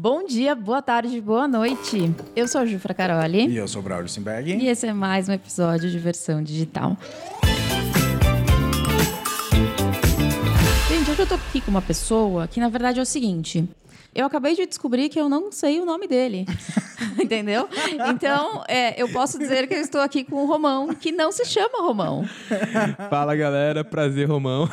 Bom dia, boa tarde, boa noite. Eu sou a Jufra Caroli. E eu sou o Braulio Simberg. E esse é mais um episódio de versão digital. Gente, hoje eu tô aqui com uma pessoa que, na verdade, é o seguinte. Eu acabei de descobrir que eu não sei o nome dele. Entendeu? Então, é, eu posso dizer que eu estou aqui com o Romão, que não se chama Romão. Fala galera, prazer Romão.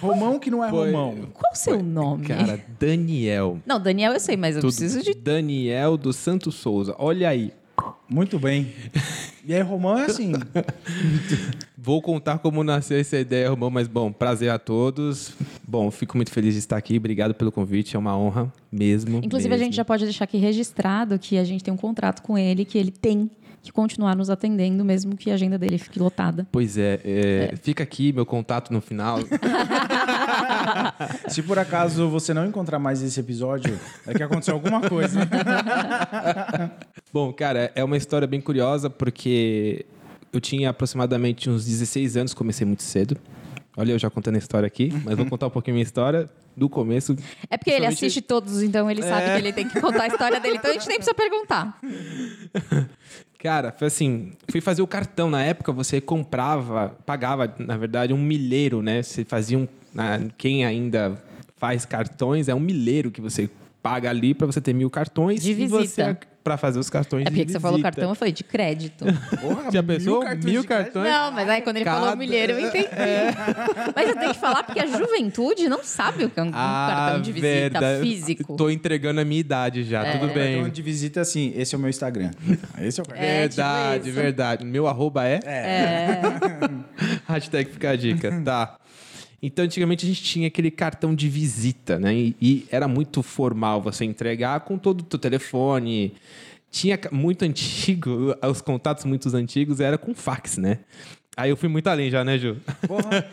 Romão que não é Foi- Romão. Qual o seu nome? Cara, Daniel. Não, Daniel eu sei, mas eu Tudo- preciso de. Daniel dos Santos Souza. Olha aí. Muito bem. E aí, Romão é assim. Vou contar como nasceu essa ideia, Romão, mas bom, prazer a todos. Bom, fico muito feliz de estar aqui. Obrigado pelo convite, é uma honra mesmo. Inclusive, a mesmo. gente já pode deixar aqui registrado que a gente tem um contrato com ele, que ele tem que continuar nos atendendo, mesmo que a agenda dele fique lotada. Pois é, é, fica aqui meu contato no final. Se por acaso você não encontrar mais esse episódio, é que aconteceu alguma coisa. Bom, cara, é uma história bem curiosa porque eu tinha aproximadamente uns 16 anos, comecei muito cedo. Olha, eu já contando a história aqui, mas vou contar um pouquinho a minha história do começo. É porque ele assiste todos, então ele sabe que ele tem que contar a história dele, então a gente nem precisa perguntar. Cara, foi assim, fui fazer o cartão. Na época você comprava, pagava, na verdade, um milheiro, né? Você fazia um. Quem ainda faz cartões é um milheiro que você paga ali para você ter mil cartões. De e você visita. Para fazer os cartões É de porque que você falou cartão, eu falei de crédito. Porra, Já pensou? cartões Mil de crédito? cartões? Não, mas aí quando ele falou Cada- milheiro, eu entendi. Mas eu tenho que falar porque a juventude não sabe o que é um cartão de visita Ah, verdade. físico. Tô entregando a minha idade já, tudo bem. Cartão de visita assim, esse é o meu Instagram. Esse é o cartão. É, tipo verdade, isso. verdade. Meu arroba é? É. Hashtag fica a dica, tá. Então, antigamente a gente tinha aquele cartão de visita, né? E, e era muito formal você entregar com todo o teu telefone. Tinha muito antigo, os contatos muito antigos era com fax, né? Aí eu fui muito além já, né, Ju? Porra.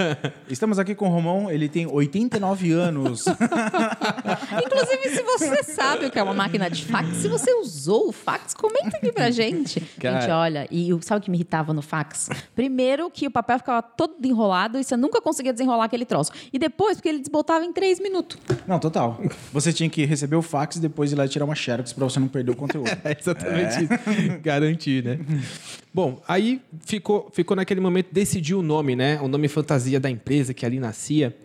Estamos aqui com o Romão, ele tem 89 anos. Inclusive, se você sabe o que é uma máquina de fax, se você usou o fax, comenta aqui pra gente. Cara. Gente, olha, e o- sabe o que me irritava no fax? Primeiro, que o papel ficava todo enrolado e você nunca conseguia desenrolar aquele troço. E depois, porque ele desbotava em três minutos. Não, total. Você tinha que receber o fax e depois ir lá tirar uma xerox pra você não perder o conteúdo. É exatamente isso. Garantir, né? Bom, aí ficou, ficou naquele momento, decidiu o nome, né? O nome fantasia da empresa que ali nascia.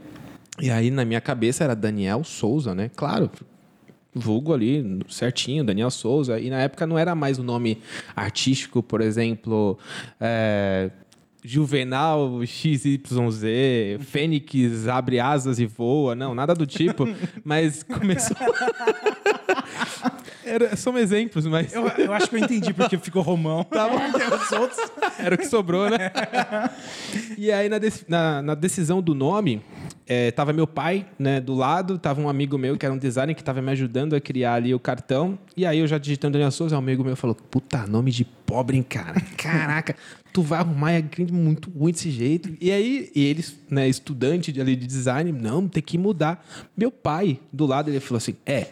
E aí, na minha cabeça, era Daniel Souza, né? Claro, vulgo ali certinho, Daniel Souza. E na época não era mais o nome artístico, por exemplo, é, Juvenal XYZ, Fênix abre asas e voa. Não, nada do tipo. mas começou. Era, são exemplos, mas. Eu, eu acho que eu entendi porque ficou Romão. Tá. Era o que sobrou, né? e aí, na, dec- na- na decisão do nome, eh, tava meu pai, né, do lado, tava um amigo meu que era um designer que tava me ajudando a criar ali o cartão. E aí, eu já digitando Daniel Souza, um amigo meu falou: Puta, nome de pobre, hein, cara? Caraca, tu vai arrumar é muito ruim desse jeito. E aí, e eles, né, estudante de, ali de design, não, tem que mudar. Meu pai, do lado, ele falou assim: É.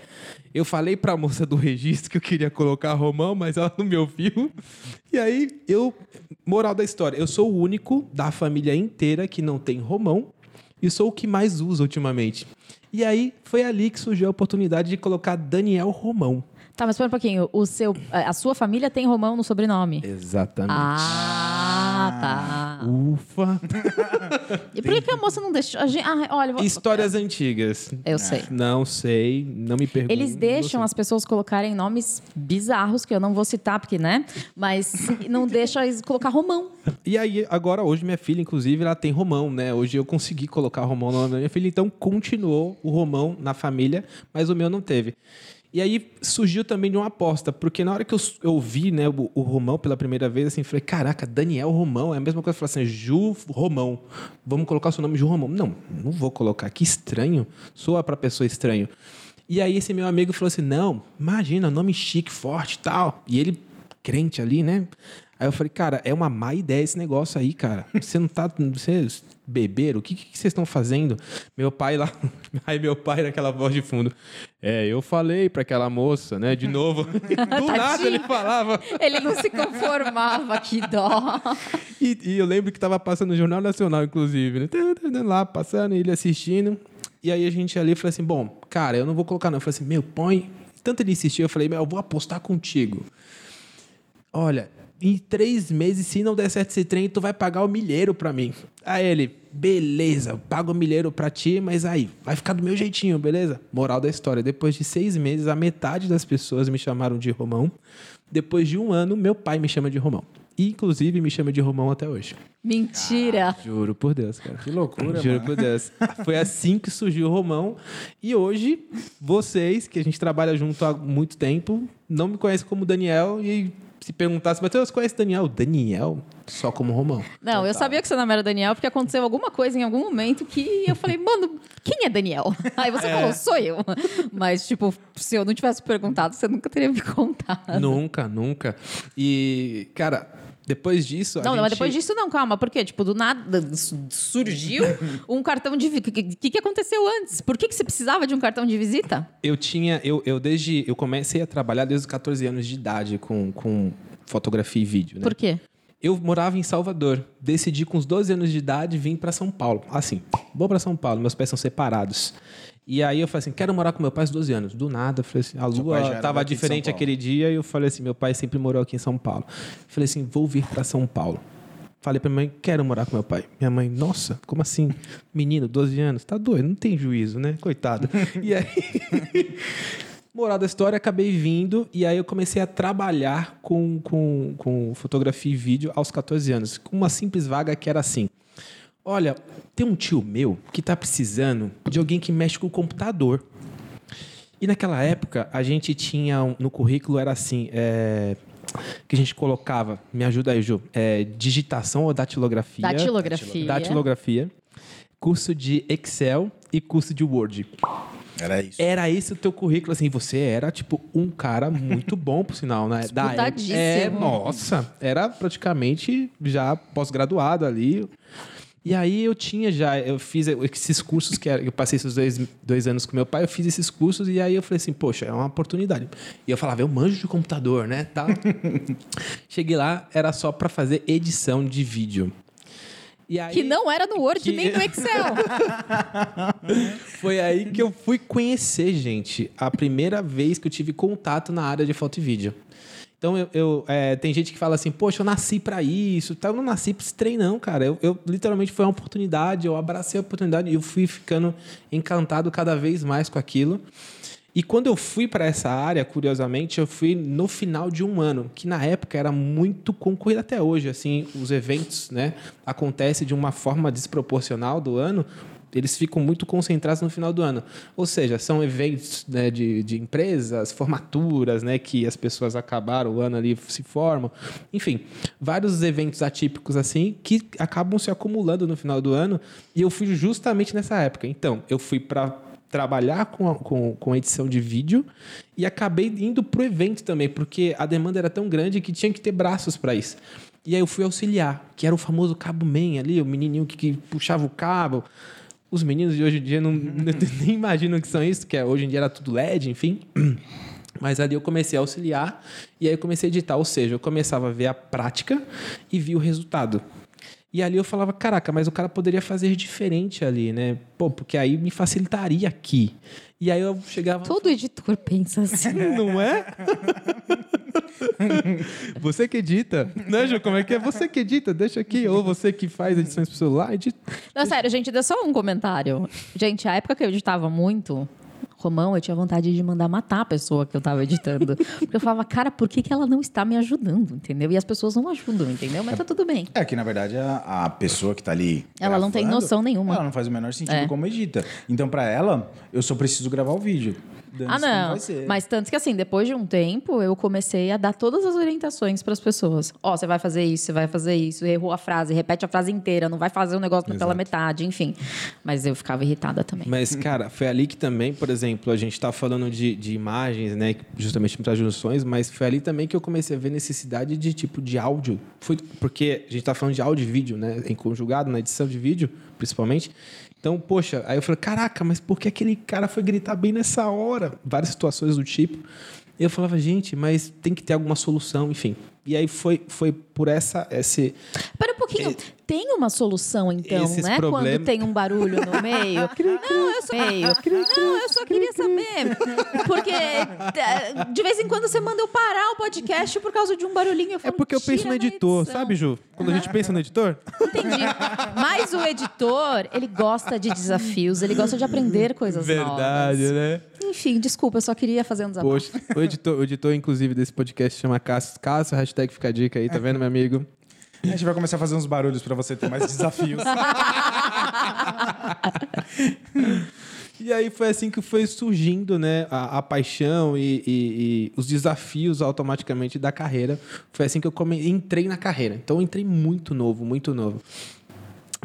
Eu falei pra moça do registro que eu queria colocar Romão, mas ela não me ouviu. E aí, eu. Moral da história: eu sou o único da família inteira que não tem Romão e sou o que mais usa ultimamente. E aí, foi ali que surgiu a oportunidade de colocar Daniel Romão. Tá, mas espera um pouquinho. O seu, a sua família tem Romão no sobrenome? Exatamente. Ah, tá. Ufa! E por que, que a moça não deixou? A gente, ah, olha, vou- Histórias antigas. Eu sei. Não sei, não me pergunte. Eles deixam as pessoas colocarem nomes bizarros, que eu não vou citar, porque, né? Mas não deixam eles colocar Romão. E aí, agora, hoje, minha filha, inclusive, ela tem Romão, né? Hoje eu consegui colocar Romão no nome da minha filha, então continuou o Romão na família, mas o meu não teve. E aí surgiu também de uma aposta, porque na hora que eu, eu vi né, o, o Romão pela primeira vez, assim, falei, caraca, Daniel Romão, é a mesma coisa, falei assim, Ju Romão, vamos colocar o seu nome Ju Romão. Não, não vou colocar, que estranho, soa pra pessoa estranho. E aí esse meu amigo falou assim, não, imagina, nome chique, forte tal. E ele, crente ali, né? Aí eu falei, cara, é uma má ideia esse negócio aí, cara. Você não tá. Você beberam? O que, que vocês estão fazendo? Meu pai lá. Aí meu pai naquela voz de fundo. É, eu falei pra aquela moça, né? De novo. Do nada ele falava. Ele não se conformava, que dó. E, e eu lembro que tava passando no Jornal Nacional, inclusive, né? Lá passando, ele assistindo. E aí a gente ali falou assim: bom, cara, eu não vou colocar, não. Eu falei assim: meu, põe. Tanto ele insistiu, eu falei: meu, eu vou apostar contigo. Olha, em três meses, se não der certo esse trem, tu vai pagar o milheiro pra mim. Aí ele, beleza, eu pago o milheiro pra ti, mas aí, vai ficar do meu jeitinho, beleza? Moral da história: depois de seis meses, a metade das pessoas me chamaram de Romão. Depois de um ano, meu pai me chama de Romão. E, inclusive, me chama de Romão até hoje. Mentira. Juro por Deus, cara. Que loucura, Juro mano. por Deus. Foi assim que surgiu o Romão. E hoje, vocês, que a gente trabalha junto há muito tempo, não me conhecem como Daniel e se perguntasse, mas você conhece Daniel? Daniel? Só como Romão. Não, eu sabia que seu nome era Daniel porque aconteceu alguma coisa em algum momento que eu falei, mano, quem é Daniel? Aí você falou, sou eu. Mas, tipo, se eu não tivesse perguntado, você nunca teria me contado. Nunca, nunca. E, cara, depois disso. Não, não, mas gente- depois disso não, calma. Por quê? Tipo, do nada su- surgiu um cartão de visita. O que, que, aconteceu antes? Por que, que você precisava de um cartão de visita? Eu tinha. Eu, eu desde. Eu comecei a trabalhar desde os 14 anos de idade com, com fotografia e vídeo, né? Por quê? Eu morava em Salvador. Decidi com os 12 anos de idade vir para São Paulo. Assim, vou para São Paulo, meus pais são separados. E aí eu falei assim, quero morar com meu pai aos 12 anos. Do nada, eu falei assim, a lua era tava daqui de diferente aquele dia e eu falei assim, meu pai sempre morou aqui em São Paulo. Falei assim, vou vir para São Paulo. Falei pra minha mãe, quero morar com meu pai. Minha mãe, nossa, como assim? Menino, 12 anos, tá doido, não tem juízo, né? Coitado. E aí, moral da história, acabei vindo e aí eu comecei a trabalhar com, com, com fotografia e vídeo aos 14 anos, com uma simples vaga que era assim. Olha, tem um tio meu que tá precisando de alguém que mexe com o computador. E naquela época, a gente tinha um- no currículo, era assim, é, que a gente colocava, me ajuda aí, Ju, é, digitação ou datilografia? Datilografia. Datilografia, curso de Excel e curso de Word. Era isso. Era esse o teu currículo, assim, você era, tipo, um cara muito bom, por sinal, né? Da época. É, nossa, era praticamente já pós-graduado ali. E aí eu tinha já, eu fiz esses cursos, que era- eu passei esses dois, dois anos com meu pai, eu fiz esses cursos e aí eu falei assim, poxa, é uma oportunidade. E eu falava, eu manjo de computador, né? Tá. Cheguei lá, era só pra fazer edição de vídeo. E aí, Que não era no Word Que- nem no Excel. Foi aí que eu fui conhecer, gente, a primeira vez que eu tive contato na área de foto e vídeo. Então, eu, eu, é, tem gente que fala assim, poxa, eu nasci pra isso, tá? eu não nasci pra esse trem, não, cara. Eu, eu, literalmente foi uma oportunidade, eu abracei a oportunidade e eu fui ficando encantado cada vez mais com aquilo. E quando eu fui para essa área, curiosamente, eu fui no final de um ano, que na época era muito concorrido até hoje. Assim, os eventos, né, acontecem de uma forma desproporcional do ano. Eles ficam muito concentrados no final do ano. Ou seja, são eventos né, de, de empresas, formaturas, né, que as pessoas acabaram o ano ali, se formam. Enfim, vários eventos atípicos assim que acabam se acumulando no final do ano. E eu fui justamente nessa época. Então, eu fui para trabalhar com, a- com, com edição de vídeo e acabei indo pro evento também, porque a demanda era tão grande que tinha que ter braços para isso. E aí eu fui auxiliar, que era o famoso cabo man ali, o menininho que, que puxava o cabo. Os meninos de hoje em dia não, nem imaginam que são isso, que é, hoje em dia era tudo LED, enfim. Mas ali eu comecei a auxiliar e aí eu comecei a editar, ou seja, eu começava a ver a prática e vi o resultado. E ali eu falava, caraca, mas o cara poderia fazer diferente ali, né? Pô, porque aí me facilitaria aqui. E aí eu chegava. Todo editor pensa assim. Não é? você que edita, né, Ju? Como é que é? Você que edita, deixa aqui. Ou você que faz edições pro celular, edita. Não, sério, gente, dá só um comentário. Gente, a época que eu editava muito, Romão, eu tinha vontade de mandar matar a pessoa que eu tava editando. Porque eu falava, cara, por que, que ela não está me ajudando, entendeu? E as pessoas não ajudam, entendeu? Mas tá tudo bem. É que, na verdade, a, a pessoa que tá ali. Ela não tem gravando, noção nenhuma. Ela não faz o menor sentido É. como edita. Então, pra ela, eu só preciso gravar o vídeo. Ah, não. vai ser. Mas tanto que assim, depois de um tempo, eu comecei a dar todas as orientações para as pessoas. Ó, você vai fazer isso, você vai fazer isso, errou a frase, repete a frase inteira, não vai fazer o negócio pela metade, enfim. Mas eu ficava irritada também. Mas, cara, foi ali que também, por exemplo, a gente tá falando de, de imagens, né? Justamente para junções, mas foi ali também que eu comecei a ver necessidade de tipo de áudio. Foi porque a gente tá falando de áudio e vídeo, né? Em conjugado, na edição de vídeo, principalmente. Então, poxa, aí eu falei, caraca, mas por que aquele cara foi gritar bem nessa hora? Várias situações do tipo. Eu falava, gente, mas tem que ter alguma solução, enfim. E aí foi, foi por essa esse Para um pouquinho. Tem uma solução, então, né? problemas- Quando tem um barulho no meio. não, eu só, meio. Não, eu só queria saber. Porque tá, de vez em quando você manda eu parar o podcast por causa de um barulhinho. É falo, porque eu penso "Tira no editor, edição." sabe, Ju? Quando a gente pensa no editor, Entendi. Mas o editor, ele gosta de desafios, ele gosta de aprender coisas verdade, novas. né? Enfim, desculpa, eu só queria fazer um desabafo. Poxa, o editor, o editor, inclusive, desse podcast chama Cássio. Cássio, hashtag fica a dica aí, tá vendo, meu amigo? A gente vai começar a fazer uns barulhos pra você ter mais desafios. E aí foi assim que foi surgindo, né, a, a paixão e, e- e os desafios automaticamente da carreira. Foi assim que eu come... entrei na carreira. Então eu entrei muito novo, muito novo.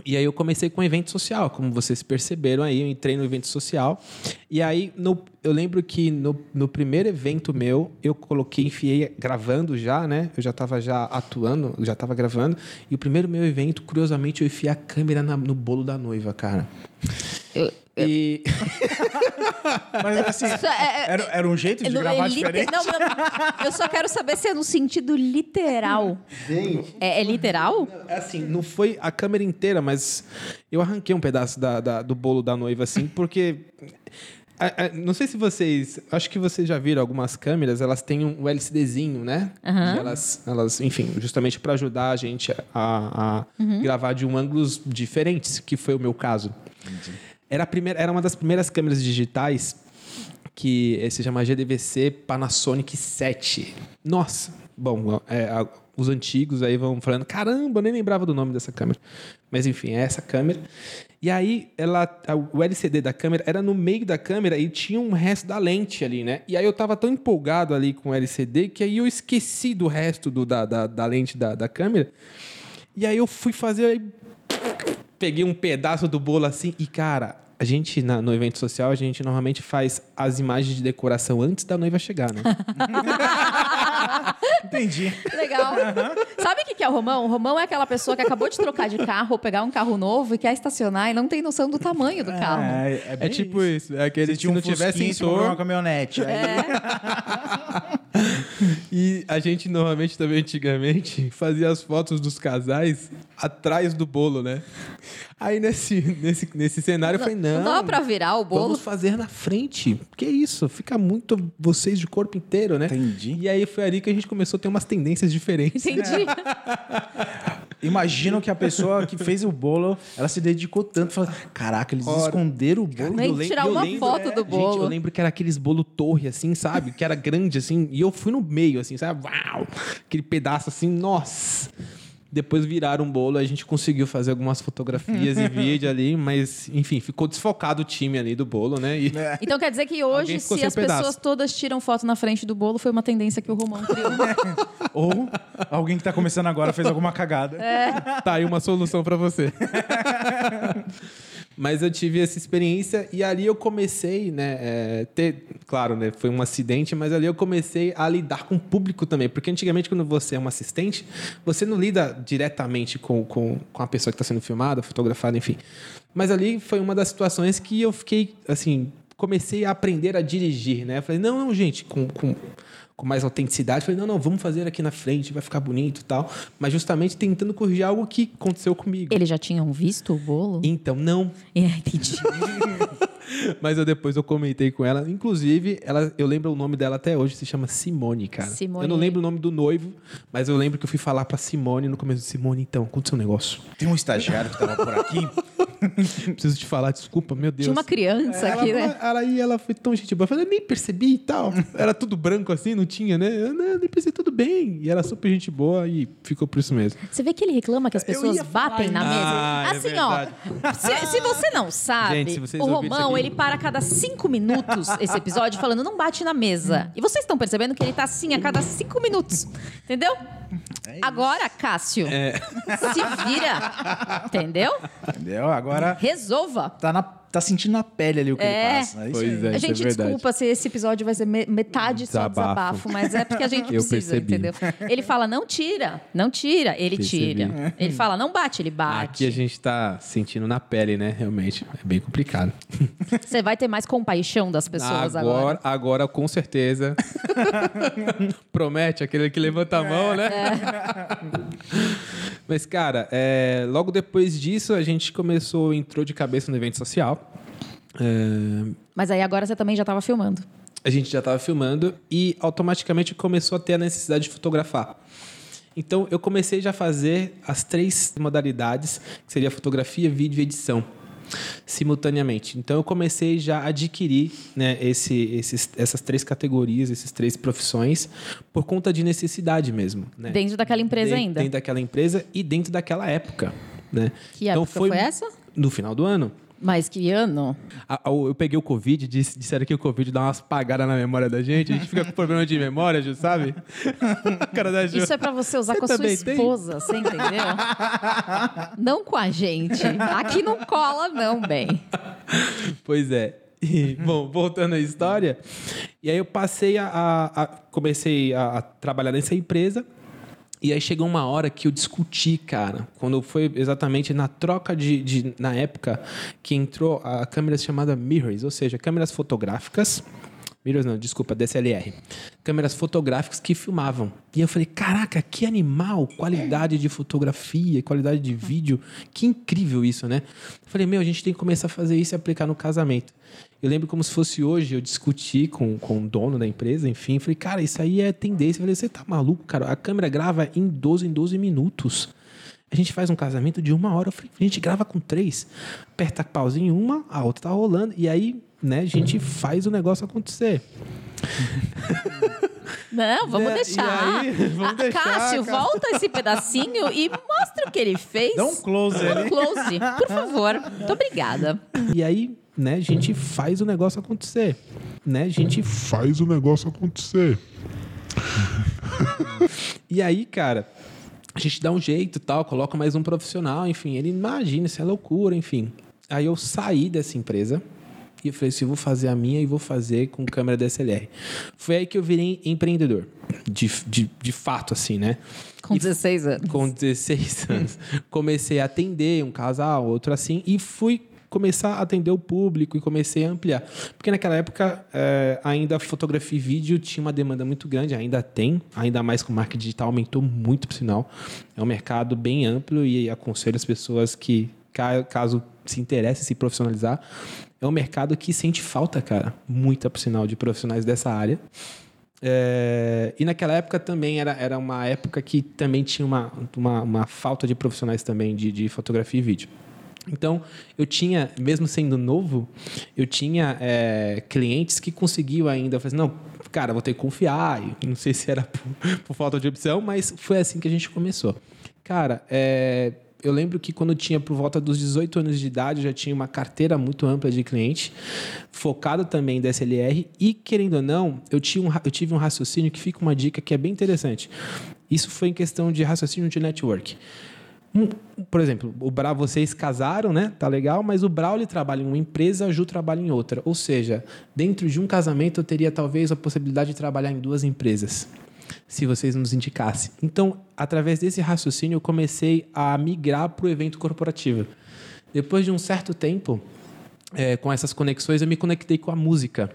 E aí eu comecei com evento social, como vocês perceberam aí, eu entrei no evento social. E aí no- eu lembro que no, no primeiro evento meu, eu coloquei, enfiei gravando já, né? Eu já estava já atuando, já estava gravando. E o primeiro meu evento, curiosamente, eu enfiei a câmera na- no bolo da noiva, cara. Eu- E Mas assim, é- é- era, era um jeito de No- gravar é lite- diferente? Não, não. Eu só quero saber se é no sentido literal. É, é literal? Assim, não foi a câmera inteira, mas eu arranquei um pedaço da- da- do bolo da noiva, assim, porque. a- a- não sei se vocês. Acho que vocês já viram algumas câmeras, elas têm um LCDzinho, né? Aham. E elas, elas, enfim, justamente para ajudar a gente a, a Uhum. gravar de um ângulos diferentes, que foi o meu caso. Era, a primeira, era uma das primeiras câmeras digitais que eh, se chama GDVC Panasonic 7. Nossa, bom, é, a- os antigos aí vão falando, caramba, eu nem lembrava do nome dessa câmera. Mas enfim, é essa câmera. E aí, ela, a- o LCD da câmera era no meio da câmera e tinha um resto da lente ali, né? E aí eu tava tão empolgado ali com o LCD que aí eu esqueci do resto do, da, da, da lente da, da câmera. E aí eu fui fazer. aí peguei um pedaço do bolo assim e, cara, a gente, na- no evento social, a gente normalmente faz as imagens de decoração antes da noiva chegar, né? Entendi. Legal. Sabe o que que é o Romão? O Romão é aquela pessoa que acabou de trocar de carro ou pegar um carro novo e quer estacionar e não tem noção do tamanho do carro. É, É bem tipo isso. É aquele tinha se um não Fusquinha, você comprou uma caminhonete. Aí, É. E a gente normalmente também, antigamente, fazia as fotos dos casais atrás do bolo, né? Aí nesse, nesse, nesse cenário eu falei, não. Não dava pra virar o bolo. Vamos fazer na frente. Que isso? Fica muito vocês de corpo inteiro, né? Entendi. E aí foi ali que a gente começou a ter umas tendências diferentes. Entendi. Imagino que a pessoa que fez o bolo, ela se dedicou tanto. Falou, Caraca, eles Ora. esconderam o bolo. Nem Eu lem- tirar uma lembro- foto do Gente, bolo. eu lembro que era aqueles bolo torre, assim, sabe? Que era grande, assim. E eu fui no meio, assim, sabe? Uau! Aquele pedaço, assim, nossa! Depois viraram um bolo, a gente conseguiu fazer algumas fotografias e vídeo ali, mas, enfim, ficou desfocado o time ali do bolo, né? E Então quer dizer que hoje, se as pedaço. pessoas todas tiram foto na frente do bolo, foi uma tendência que o Romão criou. Ou alguém que tá começando agora fez alguma cagada. tá aí uma solução pra você. Mas eu tive essa experiência e ali eu comecei, né, é, ter, claro, né, foi um acidente, mas ali eu comecei a lidar com o público também, porque antigamente quando você é um assistente, você não lida diretamente com, com, com a pessoa que está sendo filmada, fotografada, enfim. Mas ali foi uma das situações que eu fiquei, assim, comecei a aprender a dirigir, né? Eu falei, não, não, gente, com, com, com mais autenticidade, falei, não, não, vamos fazer aqui na frente, vai ficar bonito e tal. Mas justamente tentando corrigir algo que aconteceu comigo. Eles já tinham visto o bolo? Então, não. É, entendi. Mas eu depois eu comentei com ela. Inclusive, ela, eu lembro o nome dela até hoje, se chama Simone, cara. Simone. Eu não lembro o nome do noivo, mas eu lembro que eu fui falar pra Simone no começo. Simone, então, aconteceu um negócio. Tem um estagiário que tava por aqui. Preciso te falar, desculpa, meu Deus. Tinha uma criança ela, aqui, né? ela, aí ela foi tão gente boa. Eu falei, eu nem percebi e tal. Era tudo branco assim, não tinha, né? Eu percebi, tudo bem. E era super gente boa e ficou por isso mesmo. Você vê que ele reclama que as pessoas batem na mesa? Ah, é assim, ó. Se, se você não sabe, Gente, o Romão, aqui- ele para a cada cinco minutos esse episódio falando, não bate na mesa. E vocês estão percebendo que ele tá assim a cada cinco minutos. Entendeu? Agora, Cássio, É. se vira. Entendeu? Entendeu? Agora Resolva. tá na, tá sentindo na pele ali o que É. ele passa. Isso Pois é. a isso gente verdade. desculpa se esse episódio vai ser me- metade só Desabafo. desabafo, mas é porque a gente Eu precisa, percebi. entendeu? Ele fala, não tira, não tira, ele Percebi. tira. Ele fala, não bate, ele bate. Aqui a gente tá sentindo na pele, né? Realmente. É bem complicado. Você vai ter mais compaixão das pessoas agora. agora, agora, com certeza. Promete aquele que levanta a mão, né? Mas, cara, é, logo depois disso, a gente começou, entrou de cabeça no evento social. É, Mas aí agora você também já estava filmando. a gente já estava filmando e automaticamente começou a ter a necessidade de fotografar. Então eu comecei já a fazer as três modalidades, que seria fotografia, vídeo e edição, simultaneamente. Então eu comecei já a adquirir né, esse, esses, essas três categorias, essas três profissões, por conta de necessidade mesmo. Né? Dentro daquela empresa Dentro- ainda. Dentro daquela empresa e dentro daquela época. Né? Que época foi essa? No final do ano. Mas que ano? Eu peguei o Covid, disse- disseram que o Covid dá umas pagadas na memória da gente. A gente fica com problema de memória, Ju, sabe? Cara da Ju. Isso é pra você usar Você com a sua também tem? esposa, você entendeu? não com a gente. Aqui não cola, não, bem. Pois é. E, bom, voltando à história. E aí eu passei a... a- a- comecei a, a trabalhar nessa empresa. E aí chegou uma hora que eu discuti, cara. Quando foi exatamente na troca de, de- Na época que entrou a câmera chamada mirrors, ou seja, câmeras fotográficas. Mirrors não, desculpa, DSLR. Câmeras fotográficas que filmavam. E eu falei, caraca, que animal, qualidade de fotografia, qualidade de vídeo. Que incrível isso, né? Eu falei, meu, a gente tem que começar a fazer isso e aplicar no casamento. Eu lembro como se fosse hoje, eu discuti com, com o dono da empresa, enfim, falei, cara, isso aí é tendência. Eu falei, você tá maluco, cara? A câmera grava em 12 em 12 minutos. A gente faz um casamento de uma hora, eu falei, a gente grava com três. Aperta pauzinho em uma, a outra tá rolando. E aí, né, a gente faz o negócio acontecer. Não, vamos E- deixar. aí? Vamos Ah, deixar, Cássio, cara. volta esse pedacinho e mostra o que ele fez. Dá um close Dá um ali. close, por favor. Muito obrigada. E aí, né, a gente faz o negócio acontecer. Né, a gente Faz o negócio acontecer. E aí, cara, a gente dá um jeito e tal, coloca mais um profissional, enfim. Ele imagina, isso é loucura, enfim. Aí eu saí dessa empresa e eu falei assim, eu vou fazer a minha e vou fazer com câmera DSLR. Foi aí que eu virei empreendedor, de, de, de fato, assim, né? Com 16 anos. Com 16 anos. Comecei a atender um casal, outro assim, e fui começar a atender o público e comecei a ampliar. Porque naquela época, eh, ainda fotografia e vídeo tinha uma demanda muito grande, ainda tem, ainda mais com marketing digital, aumentou muito, por sinal. É um mercado bem amplo e aconselho as pessoas que, ca- caso se interessem em se profissionalizar, é um mercado que sente falta, cara, muita, por sinal, de profissionais dessa área. É, e naquela época também era, era uma época que também tinha uma, uma, uma falta de profissionais também de, de fotografia e vídeo. Então, eu tinha, mesmo sendo novo, eu tinha é, clientes que conseguiam ainda fazer, não, cara, vou ter que confiar. Não sei se era por, por falta de opção, mas foi assim que a gente começou. Cara, é, eu lembro que quando eu tinha por volta dos 18 anos de idade, eu já tinha uma carteira muito ampla de cliente, focado também em DSLR, e querendo ou não, eu, tinha um, eu tive um raciocínio que fica uma dica que é bem interessante. Isso foi em questão de raciocínio de network. Um, por exemplo, o Brau, vocês casaram, né? Tá legal, mas o Brau ele trabalha em uma empresa, a Ju trabalha em outra. Ou seja, dentro de um casamento eu teria talvez a possibilidade de trabalhar em duas empresas, se vocês nos indicassem. Então, através desse raciocínio, eu comecei a migrar para o evento corporativo. Depois de um certo tempo, é, com essas conexões, eu me conectei com a música.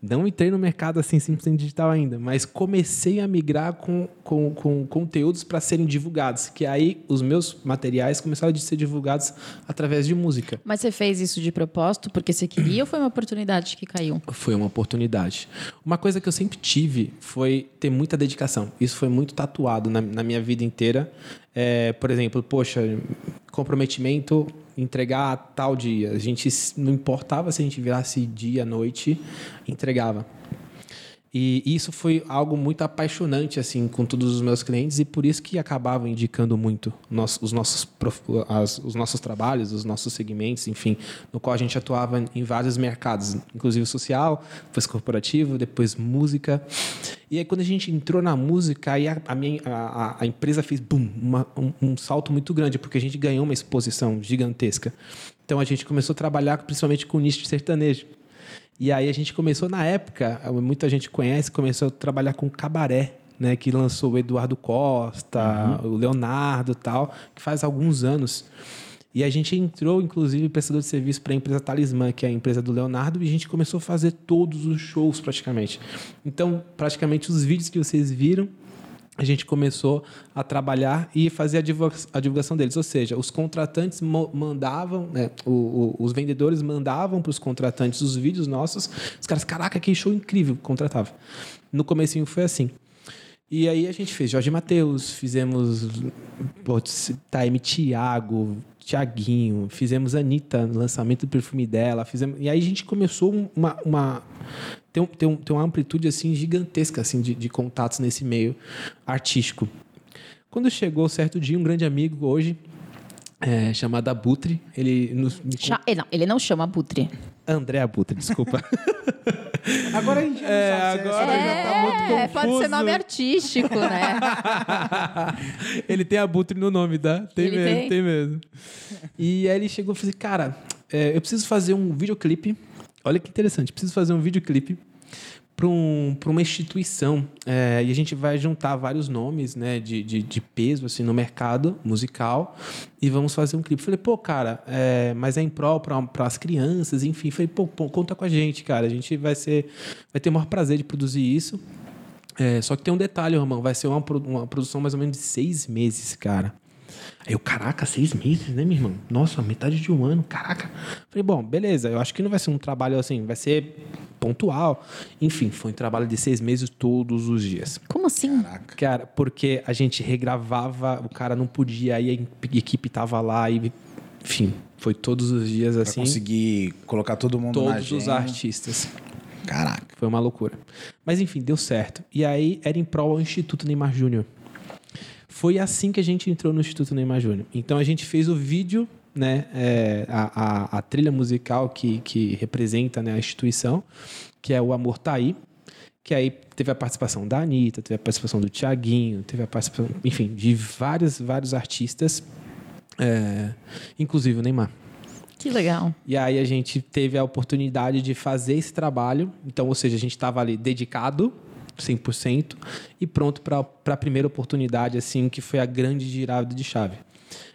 Não entrei no mercado assim 100% digital ainda, mas comecei a migrar com, com, com conteúdos para serem divulgados. Que aí os meus materiais começaram a ser divulgados através de música. Mas você fez isso de propósito porque você queria ou foi uma oportunidade que caiu? Foi uma oportunidade. Uma coisa que eu sempre tive foi ter muita dedicação. Isso foi muito tatuado na, na minha vida inteira. É, por exemplo, poxa, comprometimento, entregar a tal dia. A gente não importava se a gente virasse dia, noite, entregava. E isso foi algo muito apaixonante assim com todos os meus clientes e por isso que acabava indicando muito os, nossos, as- os nossos trabalhos, os nossos segmentos, enfim, no qual a gente atuava em vários mercados, inclusive social, depois corporativo, depois música. E aí quando a gente entrou na música, aí a, a minha, a, a- empresa fez boom, uma- um, um salto muito grande, porque a gente ganhou uma exposição gigantesca. Então a gente começou a trabalhar principalmente com nicho sertanejo. E aí a gente começou na época, muita gente conhece, começou a trabalhar com cabaré, né, que lançou o Eduardo Costa, o Leonardo, e tal, que faz alguns anos. E a gente entrou, inclusive, prestador de serviço para a empresa Talismã, que é a empresa do Leonardo, e a gente começou a fazer todos os shows praticamente. Então, praticamente os vídeos que vocês viram, a gente começou a trabalhar e fazer a divulga- a divulgação deles. Ou seja, os contratantes mandavam, né, o- o- os vendedores mandavam para os contratantes os vídeos nossos. Os caras, caraca, que show incrível, contratava. No comecinho foi assim. E aí a gente fez Jorge Matheus, fizemos putz, Taime Thiago, Tiaguinho, fizemos Anitta no lançamento do perfume dela, fizemos, e aí a gente começou uma, uma tem, tem, tem uma amplitude assim gigantesca assim de, de contatos nesse meio artístico. Quando chegou certo dia, um grande amigo hoje é, chamado Abutre, ele nos Cha- ele, não, ele não chama Butre. André Abutre, desculpa. Agora a gente não É, sabe é agora essa- já tá muito É, pode ser confuso. nome artístico, né? ele tem abutre no nome, tá? Tem Ele mesmo, tem? tem? mesmo. E aí ele chegou e falou assim, cara, é, eu preciso fazer um videoclipe. Olha que interessante, preciso fazer um videoclipe para um, uma instituição. É, e a gente vai juntar vários nomes né, de, de, de peso assim, no mercado musical e vamos fazer um clipe. Falei, pô, cara, é, mas é em prol para as crianças, enfim. Falei, pô, pô, conta com a gente, cara. A gente vai, ser, vai ter o maior prazer de produzir isso. É, só que tem um detalhe, Romão. Vai ser uma, uma produção mais ou menos de seis meses, cara. Aí eu, caraca, seis meses, né, meu irmão? Nossa, metade de um ano, caraca. Falei, bom, beleza, eu acho que não vai ser um trabalho assim, vai ser pontual. Enfim, foi um trabalho de seis meses todos os dias. Como assim? Cara, porque a gente regravava, o cara não podia, aí a equipe tava lá e. Enfim, foi todos os dias Pra assim. conseguir colocar todo mundo na Todos os artistas. Caraca. Foi uma loucura. Mas enfim, deu certo. E aí era em prol ao Instituto Neymar Júnior. Foi assim que a gente entrou no Instituto Neymar Júnior. Então a gente fez o vídeo, né, é, a, a, a trilha musical que, que representa né, a instituição, que é o Amor Tá Aí. Que aí teve a participação da Anitta, teve a participação do Tiaguinho, teve a participação, enfim, de vários, vários artistas, é, inclusive o Neymar. Que legal. E aí a gente teve a oportunidade de fazer esse trabalho. Então, ou seja, a gente estava ali dedicado 100% e pronto para a primeira oportunidade, assim, que foi a grande girada de chave.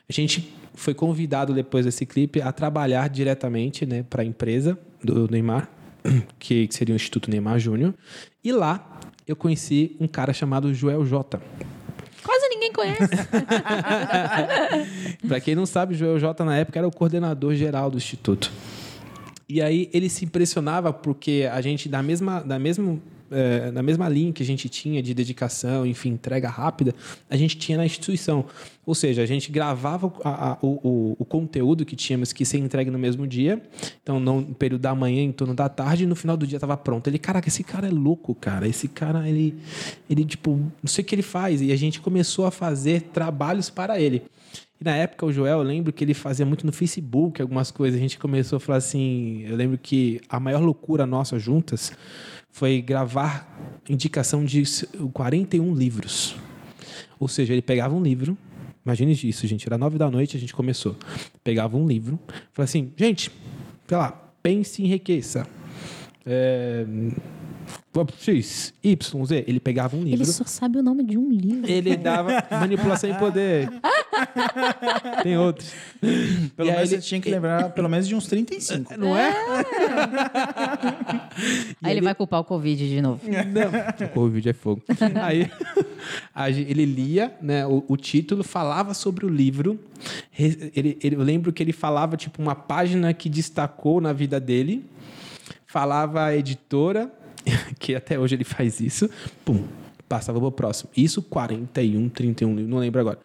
A gente foi convidado depois desse clipe a trabalhar diretamente né, para a empresa do Neymar, que seria o Instituto Neymar Júnior. E lá eu conheci um cara chamado Joel J. Quase ninguém conhece. Para quem não sabe, Joel J na época era o coordenador geral do instituto. E aí ele se impressionava porque a gente da mesma da mesma eh, na mesma linha que a gente tinha de dedicação, enfim, entrega rápida, a gente tinha na instituição. Ou seja, a gente gravava a- a- o, o- conteúdo que tínhamos que ser entregue no mesmo dia. Então, no período da manhã, em torno da tarde, e no final do dia estava pronto. Ele, caraca, esse cara é louco, cara. Esse cara, ele, ele, tipo, não sei o que ele faz. E a gente começou a fazer trabalhos para ele. Na época, o Joel, eu lembro que ele fazia muito no Facebook algumas coisas. A gente começou a falar assim. Eu lembro que a maior loucura nossa juntas foi gravar indicação de 41 livros. Ou seja, ele pegava um livro. Imagine isso, gente. Era nove da noite, a gente começou. Pegava um livro, falava assim, gente, sei lá, pense e enriqueça. É, X, Y, Z. Ele pegava um livro. Ele só sabe o nome de um livro. Ele dava manipulação em poder. Tem outros. Pelo menos ele- você tinha que lembrar pelo menos de uns 35. Não é? Aí ele, vai culpar o Covid de novo. Não, o Covid é fogo. Aí ele lia né, o, o título, falava sobre o livro. Ele, ele- eu lembro que ele falava tipo uma página que destacou na vida dele. Falava a editora, que até hoje ele faz isso. Pum, passava pro próximo. Isso 41, 31, não lembro agora.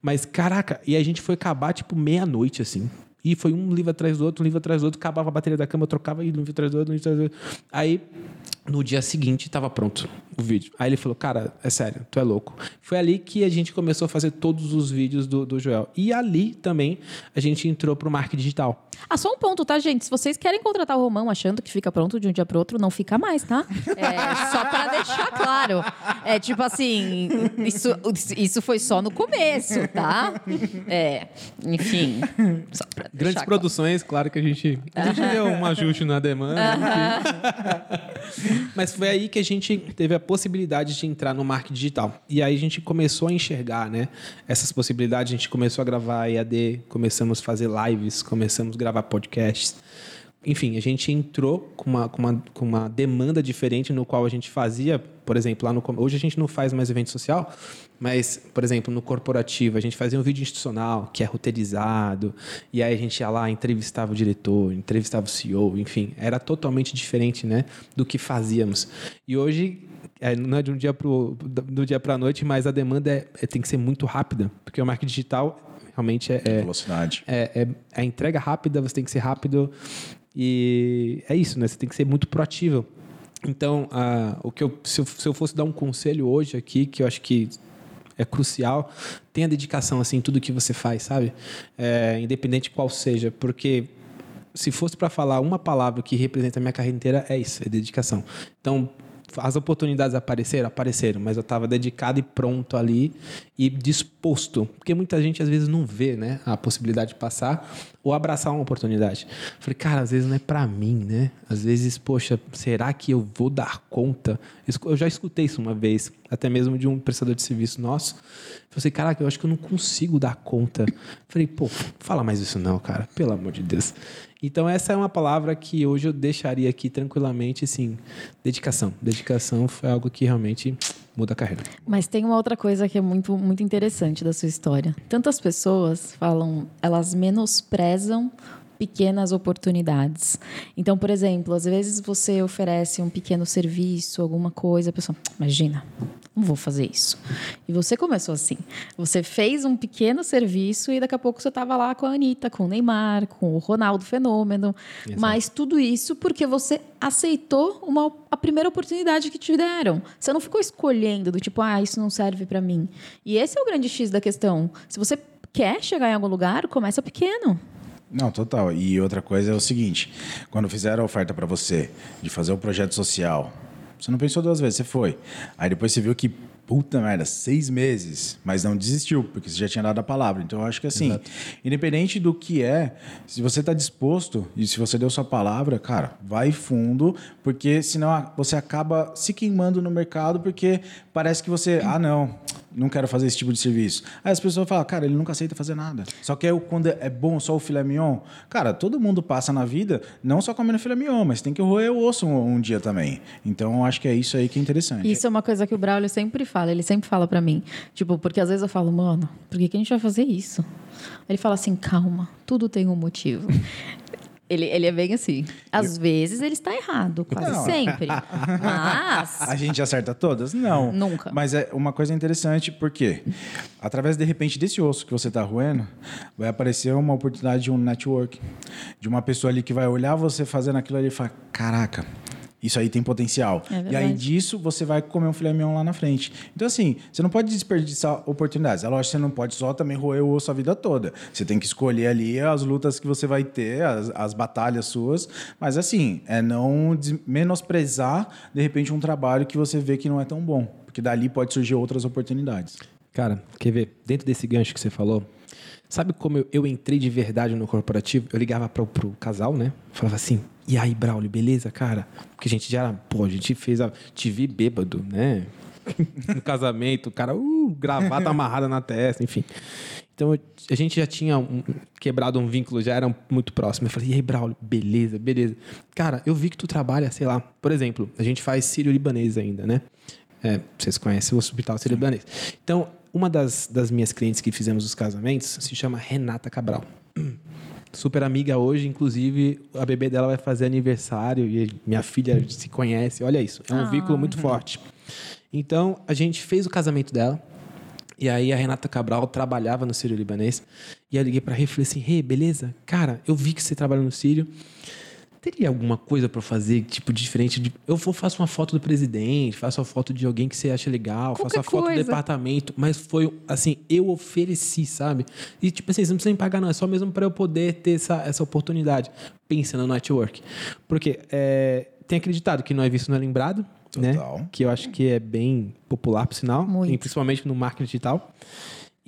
Mas, caraca, e a gente foi acabar, tipo, meia-noite, assim. E foi um livro atrás do outro, um livro atrás do outro, acabava a bateria da cama, trocava e um livro atrás do outro, um livro atrás do outro. Aí No dia seguinte estava pronto o vídeo. Aí ele falou, cara, é sério, tu é louco. Foi ali que a gente começou a fazer todos os vídeos do, do Joel. E ali também a gente entrou pro marketing digital. Ah, só um ponto, tá, gente? Se vocês querem contratar o Romão achando que fica pronto de um dia pro outro, não fica mais, tá? É só pra deixar claro. É tipo assim, isso, isso foi só no começo, tá? É, enfim. Só pra deixar Grandes claro. produções, claro que a gente, a gente deu um ajuste na demanda. enfim. Mas foi aí que a gente teve a possibilidade de entrar no marketing digital. E aí a gente começou a enxergar né, essas possibilidades. A gente começou a gravar EAD, começamos a fazer lives, começamos a gravar podcasts. Enfim, a gente entrou com uma, com, uma, com uma demanda diferente no qual a gente fazia, por exemplo, lá no hoje a gente não faz mais evento social, mas, por exemplo, no corporativo a gente fazia um vídeo institucional que é roteirizado, e aí a gente ia lá, entrevistava o diretor, entrevistava o CEO, enfim, era totalmente diferente, né, do que fazíamos. E hoje é, não é de um dia pro, do dia para a noite, mas a demanda é, é- tem que ser muito rápida, porque o marketing digital realmente é, é, Velocidade. é, é a entrega rápida, você tem que ser rápido e é isso, né? Você tem que ser muito proativo. Então, ah, o que eu, se, eu, se eu fosse dar um conselho hoje aqui, que eu acho que é crucial, tenha dedicação assim em tudo que você faz, sabe? É, independente qual seja, porque se fosse para falar uma palavra que representa a minha carreira inteira, é isso, é dedicação. Então, as oportunidades apareceram, apareceram, mas eu estava dedicado e pronto ali e disposto, porque muita gente às vezes não vê, né, a possibilidade de passar ou abraçar uma oportunidade. Falei, cara, às vezes não é para mim, né? Às vezes, poxa, será que eu vou dar conta? Eu já escutei isso uma vez, até mesmo de um prestador de serviço nosso. Falei assim, caraca, eu acho que eu não consigo dar conta. Falei, pô, fala mais isso não, cara, pelo amor de Deus. Então, essa é uma palavra que hoje eu deixaria aqui tranquilamente, assim, dedicação. Dedicação foi algo que realmente muda a carreira. Mas tem uma outra coisa que é muito, muito interessante da sua história. Tantas pessoas falam, elas menosprezam pequenas oportunidades. Então, por exemplo, às vezes você oferece um pequeno serviço, alguma coisa, a pessoa, imagina, não vou fazer isso. E você começou assim. Você fez um pequeno serviço e daqui a pouco você estava lá com a Anitta, com o Neymar, com o Ronaldo Fenômeno. Exato. Mas tudo isso porque você aceitou uma, a primeira oportunidade que te deram. Você não ficou escolhendo do tipo, ah, isso não serve para mim. E esse é o grande X da questão. Se você quer chegar em algum lugar, começa pequeno. Não, total. E outra coisa é o seguinte: quando fizeram a oferta para você de fazer o projeto social, você não pensou duas vezes, você foi. Aí depois você viu que, puta merda, seis meses, mas não desistiu, porque você já tinha dado a palavra. Então eu acho que assim, independente do que é, se você está disposto e se você deu sua palavra, cara, vai fundo, porque senão você acaba se queimando no mercado, porque parece que você, ah, não. Não quero fazer esse tipo de serviço. Aí as pessoas falam, cara, ele nunca aceita fazer nada. Só que aí, quando é bom só o filé mignon, cara, todo mundo passa na vida não só comendo filé mignon, mas tem que roer o osso um, um dia também. Então, eu acho que é isso aí que é interessante. Isso é uma coisa que o Braulio sempre fala. Ele sempre fala pra mim. Tipo, porque às vezes eu falo, mano, por que, que a gente vai fazer isso? Ele fala assim, calma, tudo tem um motivo. Ele, ele é bem assim. Às vezes ele está errado, quase Não. sempre. Mas. A gente acerta todas? Não. Nunca. Mas é uma coisa interessante, porque através, de repente, desse osso que você está roendo, vai aparecer uma oportunidade de um network. De uma pessoa ali que vai olhar você fazendo aquilo ali e falar: caraca. Isso aí tem potencial. É e aí disso você vai comer um filé mignon lá na frente. Então, assim, você não pode desperdiçar oportunidades. É lógico que você não pode só também roer o osso a vida toda. Você tem que escolher ali as lutas que você vai ter, as, as batalhas suas. Mas, assim, é não menosprezar, de repente, um trabalho que você vê que não é tão bom. Porque dali pode surgir outras oportunidades. Cara, quer ver? Dentro desse gancho que você falou, sabe como eu, eu entrei de verdade no corporativo? Eu ligava pro, pro casal, né? Falava assim, e aí, Braulio, beleza, cara? Porque a gente já era, pô, a gente fez a TV bêbado, né? no casamento, o cara, uh, gravata amarrada na testa, enfim. Então a gente já tinha um- quebrado um vínculo, já era muito próximo. Eu falei, e aí, Braulio, beleza, beleza. Cara, eu vi que tu trabalha, sei lá, por exemplo, a gente faz sírio-libanês ainda, né? É, vocês conhecem o hospital sírio-libanês. Então, uma das, das minhas clientes que fizemos os casamentos se chama Renata Cabral. Super amiga hoje, inclusive a bebê dela vai fazer aniversário e minha filha se conhece. Olha isso, é um vínculo muito forte. Então, a gente fez o casamento dela. E aí a Renata Cabral trabalhava no Sírio Libanês. E eu liguei pra Rê e falei assim: Rê, beleza? Cara, eu vi que você trabalha no Sírio. Teria alguma coisa para fazer, tipo, diferente de. Eu vou faço uma foto do presidente, faço uma foto de alguém que você acha legal, faço Qualquer a foto coisa. do departamento, mas foi assim, eu ofereci, sabe? E tipo assim, você não precisa me pagar, não, é só mesmo para eu poder ter essa, essa oportunidade. Pensa no network. Porque é, tem acreditado que não é visto, não é lembrado. Total. Né? Que eu acho que é bem popular, por sinal, Muito. e principalmente no marketing digital.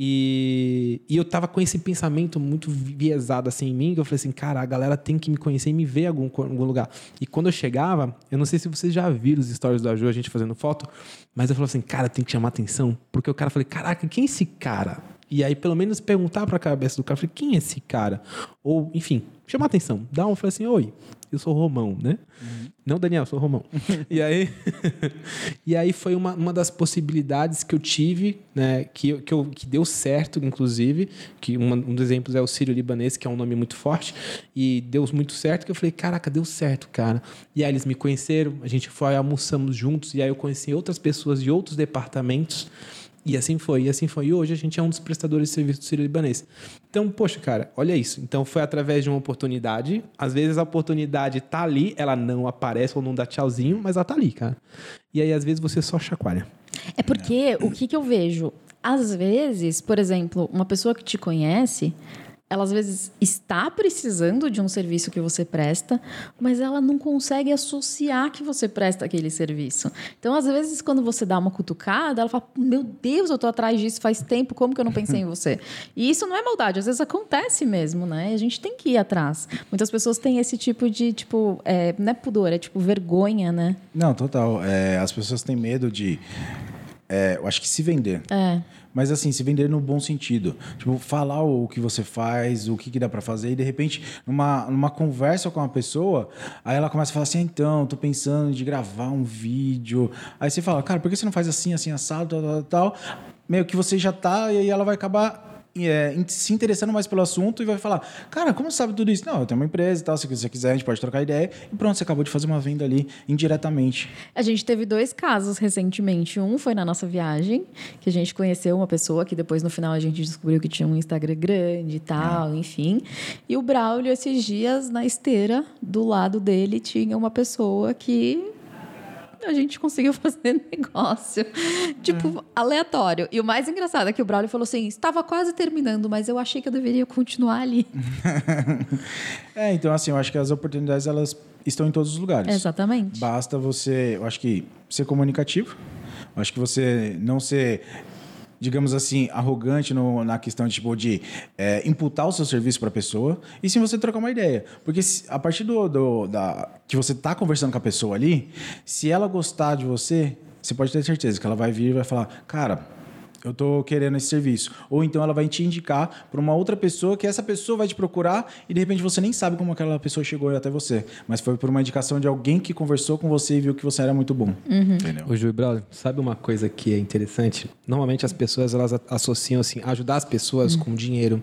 E, e eu tava com esse pensamento muito viesado assim em mim, que eu falei assim, cara, a galera tem que me conhecer e me ver em algum, algum lugar. E quando eu chegava, eu não sei se vocês já viram os stories da Ju, a gente fazendo foto, mas eu falei assim, cara, tem que chamar atenção, porque o cara falei, caraca, quem é esse cara? E aí, pelo menos, perguntar pra cabeça do cara, falei, quem é esse cara? Ou, enfim, chamar atenção. Dá um, falei assim, oi, eu sou Romão, né? Não, Daniel, eu sou Romão. e aí, e aí foi uma, uma das possibilidades que eu tive, né? Que, que, eu, que deu certo, inclusive. Que uma- um dos exemplos é o Sírio Libanês, que é um nome muito forte. E deu muito certo, que eu falei, caraca, deu certo, cara. E aí eles me conheceram, a gente foi, almoçamos juntos. E aí eu conheci outras pessoas de outros departamentos. E assim foi, e assim foi. E hoje a gente é um dos prestadores de serviço do Sírio Libanês. Então, poxa, cara, olha isso. Então foi através de uma oportunidade. Às vezes a oportunidade tá ali, ela não aparece ou não dá tchauzinho, mas ela tá ali, cara. E aí, às vezes, você só chacoalha. É porque o que, que eu vejo? Às vezes, por exemplo, uma pessoa que te conhece, ela às vezes está precisando de um serviço que você presta, mas ela não consegue associar que você presta aquele serviço. Então, às vezes, quando você dá uma cutucada, ela fala: Meu Deus, eu tô atrás disso faz tempo, como que eu não pensei em você? E isso não é maldade, às vezes acontece mesmo, né? A gente tem que ir atrás. Muitas pessoas têm esse tipo de, tipo, é, não é pudor, é tipo vergonha, né? Não, total. É, as pessoas têm medo de. é, eu acho que se vender. É. Mas assim, se vender no bom sentido. Tipo, falar o que você faz, o que, que dá pra fazer, e de repente, numa, numa conversa com uma pessoa, aí ela começa a falar assim: "Ah, então, tô pensando de gravar um vídeo. Aí você fala, cara, por que você não faz assim, assim, assado, tal, tal, tal? Meio que você já tá, e aí ela vai acabar. É, se interessando mais pelo assunto e vai falar, cara, como você sabe tudo isso? Não, eu tenho uma empresa e tal, se você quiser a gente pode trocar ideia. E pronto, você acabou de fazer uma venda ali indiretamente. A gente teve dois casos recentemente. Um foi na nossa viagem, que a gente conheceu uma pessoa que depois no final a gente descobriu que tinha um Instagram grande e tal, enfim. E o Braulio, esses dias, na esteira, do lado dele, tinha uma pessoa que a gente conseguiu fazer negócio. Tipo, aleatório. E o mais engraçado é que o Braulio falou assim: estava quase terminando, mas eu achei que eu deveria continuar ali. É, então assim, eu acho que as oportunidades elas estão em todos os lugares. Exatamente. Basta você, eu acho que ser comunicativo. Eu acho que você não ser, digamos assim, arrogante no- na questão de, tipo, de é, imputar o seu serviço para a pessoa e sim você trocar uma ideia. Porque se- a partir do, do- da, que você tá conversando com a pessoa ali, se ela gostar de você, você pode ter certeza que ela vai vir e vai falar, cara. Eu tô querendo esse serviço. Ou então ela vai te indicar para uma outra pessoa que essa pessoa vai te procurar e de repente você nem sabe como aquela pessoa chegou até você. Mas foi por uma indicação de alguém que conversou com você e viu que você era muito bom. Entendeu? Ô, Ju e Braulio, sabe uma coisa que é interessante? Normalmente as pessoas elas associam assim, ajudar as pessoas com dinheiro,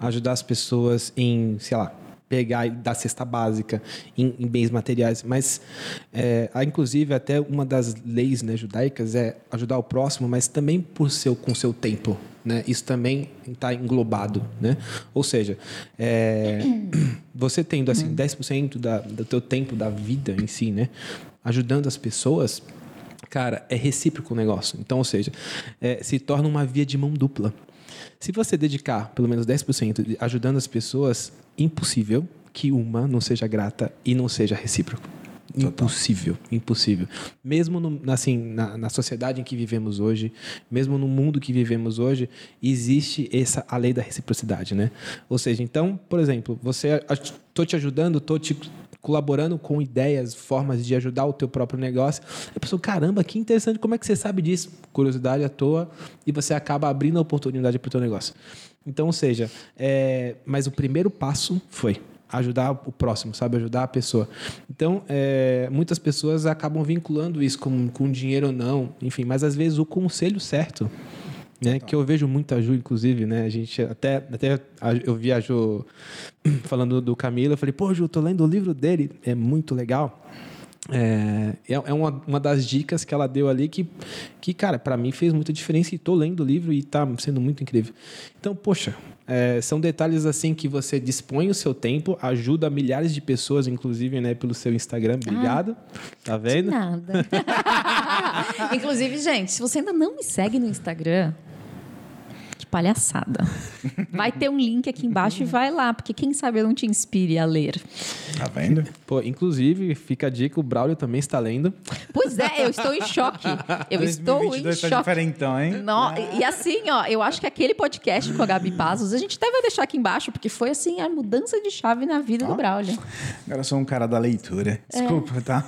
ajudar as pessoas em, sei lá, pegar e dar cesta básica em, em bens materiais. Mas, é, há, inclusive, até uma das leis né, judaicas é ajudar o próximo, mas também por seu, com seu tempo. Né? Isso também está englobado. Né? Ou seja, é, você tendo assim, 10% da, do teu tempo da vida em si, né? ajudando as pessoas, cara, é recíproco o negócio. Então, ou seja, é, se torna uma via de mão dupla. Se você dedicar pelo menos 10% de- ajudando as pessoas, impossível que uma não seja grata e não seja recíproco. Impossível, impossível. Mesmo no- assim, na, na sociedade em que vivemos hoje, mesmo no mundo que vivemos hoje, existe essa a lei da reciprocidade, né? Ou seja, então, por exemplo, você estou te ajudando, estou te colaborando com ideias, formas de ajudar o teu próprio negócio. A pessoa, caramba, que interessante, como é que você sabe disso? Curiosidade à toa e você acaba abrindo a oportunidade para o teu negócio. Então, ou seja, é, mas o primeiro passo foi ajudar o próximo, sabe? Ajudar a pessoa. Então, é, muitas pessoas acabam vinculando isso com, com dinheiro ou não, enfim, mas às vezes o conselho certo né? Que eu vejo muito a Ju, inclusive, né? A gente até, até eu vi a Ju falando do Camilo, eu falei, pô, Ju, tô lendo o livro dele, é muito legal. É, é é uma, uma das dicas que ela deu ali que, que cara, para mim fez muita diferença e tô lendo o livro e tá sendo muito incrível. Então, poxa, é, são detalhes assim que você dispõe o seu tempo, ajuda milhares de pessoas, inclusive, né, pelo seu Instagram. Obrigado. Tá vendo? Nada. Inclusive, gente, se você ainda não me segue no Instagram, que palhaçada. Vai ter um link aqui embaixo e vai lá, porque quem sabe eu não te inspire a ler. Tá vendo? Pô, inclusive, fica a dica, o Braulio também está lendo. Pois é, eu estou em choque. Eu estou em 2022 tá choque. diferentão, hein? Não, e assim, ó, eu acho que aquele podcast com a Gabi Pazos, a gente até vai deixar aqui embaixo, porque foi assim a mudança de chave na vida do Braulio. Agora eu sou um cara da leitura. Desculpa, tá?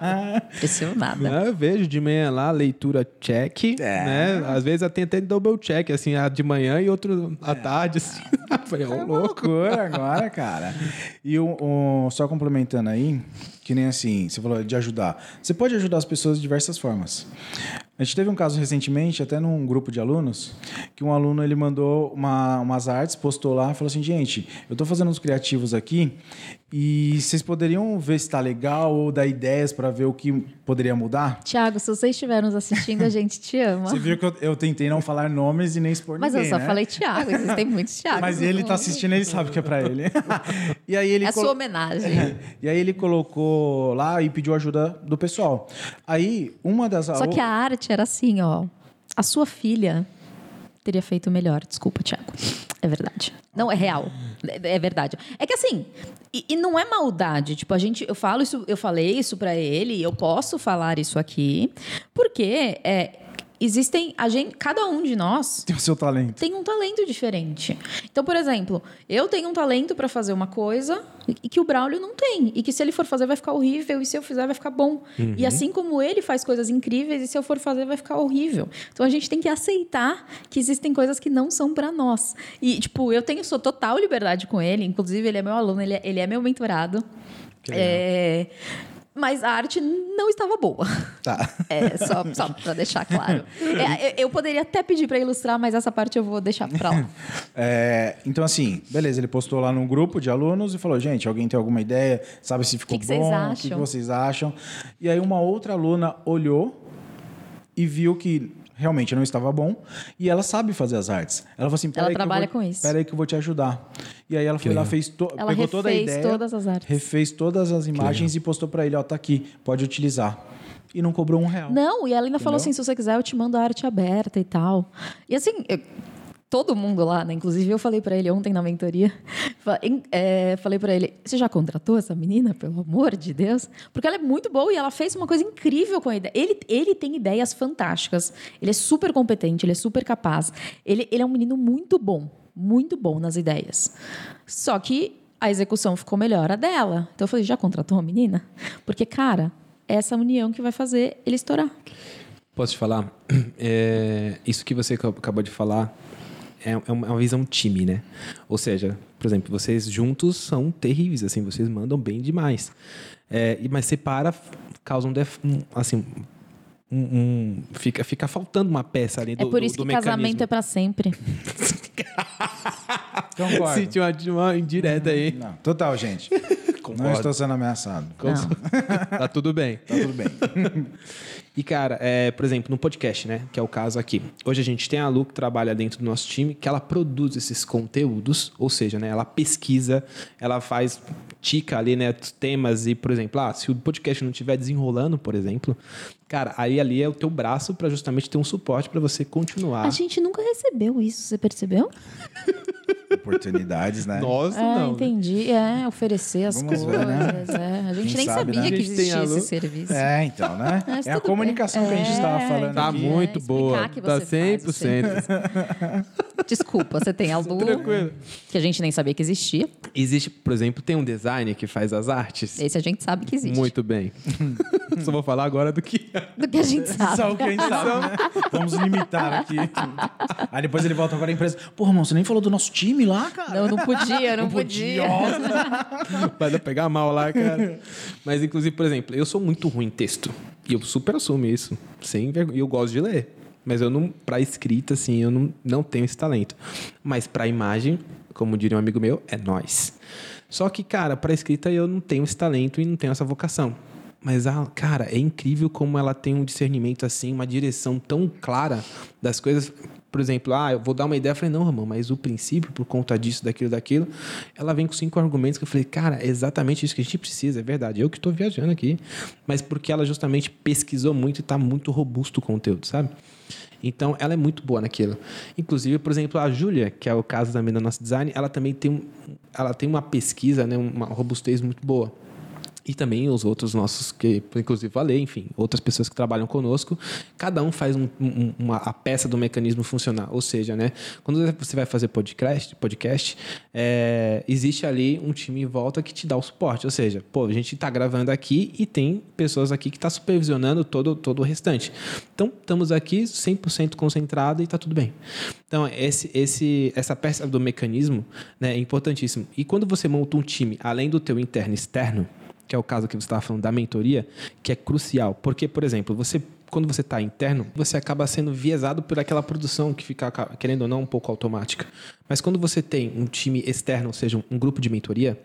Aconteceu nada. Ah, Eu vejo de manhã lá, leitura check, É. né? Às vezes tem até double check, assim, a de manhã e outro à tarde. Assim. Falei, ô, É uma louco. loucura agora, cara. E o, o- só complementando aí, que nem assim, você falou de ajudar. Você pode ajudar as pessoas de diversas formas. A gente teve um caso recentemente, até num grupo de alunos, que um aluno ele mandou uma, umas artes, postou lá, falou assim, gente, eu tô fazendo uns criativos aqui e vocês poderiam ver se tá legal ou dar ideias para ver o que poderia mudar? Tiago, se vocês estiverem nos assistindo, a gente te ama. Você viu que eu, eu tentei não falar nomes e nem expor Mas ninguém, eu só né? falei Tiago, existem muitos Tiagos. Mas ele tá assistindo, ele sabe que é pra ele. e aí ele É colo- sua homenagem. E aí ele colocou lá e pediu ajuda do pessoal. Aí, uma das Só que a arte era assim, ó. A sua filha teria feito melhor. Desculpa, Tiago. É verdade. Não, é real. É, é verdade. É que assim, e, e não é maldade. Tipo, a gente, eu falo isso, eu falei isso pra ele, eu posso falar isso aqui, porque é, existem, a gente, cada um de nós tem o seu talento. tem um talento diferente. Então, por exemplo, eu tenho um talento para fazer uma coisa e que o Braulio não tem. E que se ele for fazer vai ficar horrível e se eu fizer vai ficar bom. E assim como ele faz coisas incríveis e se eu for fazer vai ficar horrível. Então a gente tem que aceitar que existem coisas que não são para nós. E tipo, eu tenho sou total liberdade com ele, inclusive ele é meu aluno, ele é, ele é meu mentorado. É, mas a arte não estava boa. Tá. É, só, só para deixar claro. É, eu- poderia até pedir para ilustrar, mas essa parte eu vou deixar para lá. É, então, assim, beleza, ele postou lá num grupo de alunos e falou: gente, alguém tem alguma ideia? Sabe se ficou Que que bom? O que, que vocês acham? E aí, uma outra aluna olhou e viu que realmente não estava bom e ela sabe fazer as artes. Ela falou assim: Ela "Peraí que eu trabalha vou- com isso. Peraí que eu vou te ajudar. E aí ela foi lá, legal. fez to- Ela pegou toda a refez ideia, todas as artes. refez todas as imagens e postou pra ele: ó, tá aqui, pode utilizar. E não cobrou um real. Não, e ela ainda falou Entendeu? assim: se você quiser, eu te mando a arte aberta e tal. E assim, eu- todo mundo lá, né? Inclusive, eu falei pra ele ontem na mentoria. é, falei pra ele: você já contratou essa menina, pelo amor de Deus? Porque ela é muito boa e ela fez uma coisa incrível com a ideia. Ele, ele tem ideias fantásticas. Ele é super competente, ele é super capaz. Ele, ele é um menino muito bom, muito bom nas ideias. Só que a execução ficou melhor a dela. Então eu falei: já contratou uma menina? Porque, cara. é Essa união que vai fazer ele estourar. Posso te falar? É, isso que você ac- acabou de falar é, é uma é uma visão time, né? Ou seja, por exemplo, vocês juntos são terríveis, assim, vocês mandam bem demais. É, mas separa, causa um, def- um, assim, um, um- fica, fica faltando uma peça ali do é por do- isso do que casamento é mecanismo. pra sempre. Concordo. Senti uma, uma indireta aí. Não, total, gente. Não Concordo. estou sendo ameaçado. Não. Tá tudo bem. Tá tudo bem. E, cara, é, por exemplo, no podcast, né? Que é o caso aqui. Hoje a gente tem a Lu que trabalha dentro do nosso time, que ela produz esses conteúdos, ou seja, né? Ela pesquisa, ela faz, tica ali, né? Temas e, por exemplo, ah, se o podcast não estiver desenrolando, por exemplo, cara, aí ali é o teu braço para justamente ter um suporte para você continuar. A gente nunca recebeu isso, você percebeu? Oportunidades, né? Nossa, é, não. né? entendi. É, oferecer as Vamos coisas. ver, né? é. A gente Quem nem sabe, sabia né? que existia esse serviço. É, então, né? Mas é a comunicação bem. que a gente estava É, falando Tá aqui. muito explicar boa. que Tá você faz o 100%. Desculpa, você tem a Lu, Tranquilo. que a gente nem sabia que existia. Existe, por exemplo, tem um designer que faz as artes. Esse a gente sabe que existe. Muito bem. Só vou falar agora do que. Do que a gente sabe. Só o que a gente sabe, né? Vamos limitar aqui. Aí depois ele volta para a empresa. Porra, irmão, você nem falou do nosso time lá, cara? Não, não podia, não, podia. Vai pegar mal lá, cara. Mas, inclusive, por exemplo, eu sou muito ruim em texto. E eu super assumo isso. Sem vergonha. E eu gosto de ler. Mas eu não, pra escrita, assim, eu não, não tenho esse talento. Mas pra imagem, como diria um amigo meu, é nós. Só que, cara, para escrita eu não tenho esse talento e não tenho essa vocação. Mas, a, cara, é incrível como ela tem um discernimento assim, uma direção tão clara das coisas. Por exemplo, ah, eu vou dar uma ideia. Eu falei, não, Ramon, mas o princípio, por conta disso, daquilo, daquilo. Ela vem com cinco argumentos que eu falei, cara, é exatamente isso que a gente precisa, é verdade. Eu que estou viajando aqui. Mas porque ela justamente pesquisou muito e está muito robusto o conteúdo, sabe? Então, ela é muito boa naquilo. Inclusive, por exemplo, a Júlia, que é o caso da nossa design, ela também tem, ela tem uma pesquisa, né, uma robustez muito boa e também os outros nossos que inclusive falei, enfim, outras pessoas que trabalham conosco, cada um faz um, um, uma a peça do mecanismo funcionar. Ou seja, né, quando você vai fazer podcast, podcast, é, existe ali um time em volta que te dá o suporte. Ou seja, pô, a gente está gravando aqui e tem pessoas aqui que estão tá supervisionando todo todo o restante. Então estamos aqui 100% concentrado e está tudo bem. Então esse esse essa peça do mecanismo né, é importantíssimo. E quando você monta um time além do teu interno e externo que é o caso que você estava falando da mentoria, que é crucial. Porque, por exemplo, você quando você está interno, você acaba sendo viesado por aquela produção que fica, querendo ou não, um pouco automática. Mas quando você tem um time externo, ou seja, um grupo de mentoria,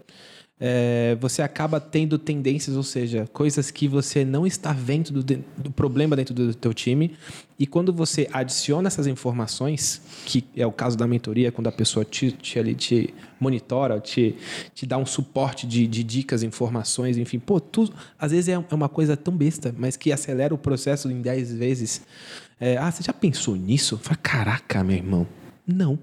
é, você acaba tendo tendências, ou seja, coisas que você não está vendo do, do, problema dentro do teu time. E quando você adiciona essas informações, que é o caso da mentoria, quando a pessoa te, te, te monitora, te, te dá um suporte de, de dicas, informações, enfim, pô, tu, às vezes é, é uma coisa tão besta, mas que acelera o processo em 10 vezes. É, ah, você já pensou nisso? Fala, caraca, meu irmão. Não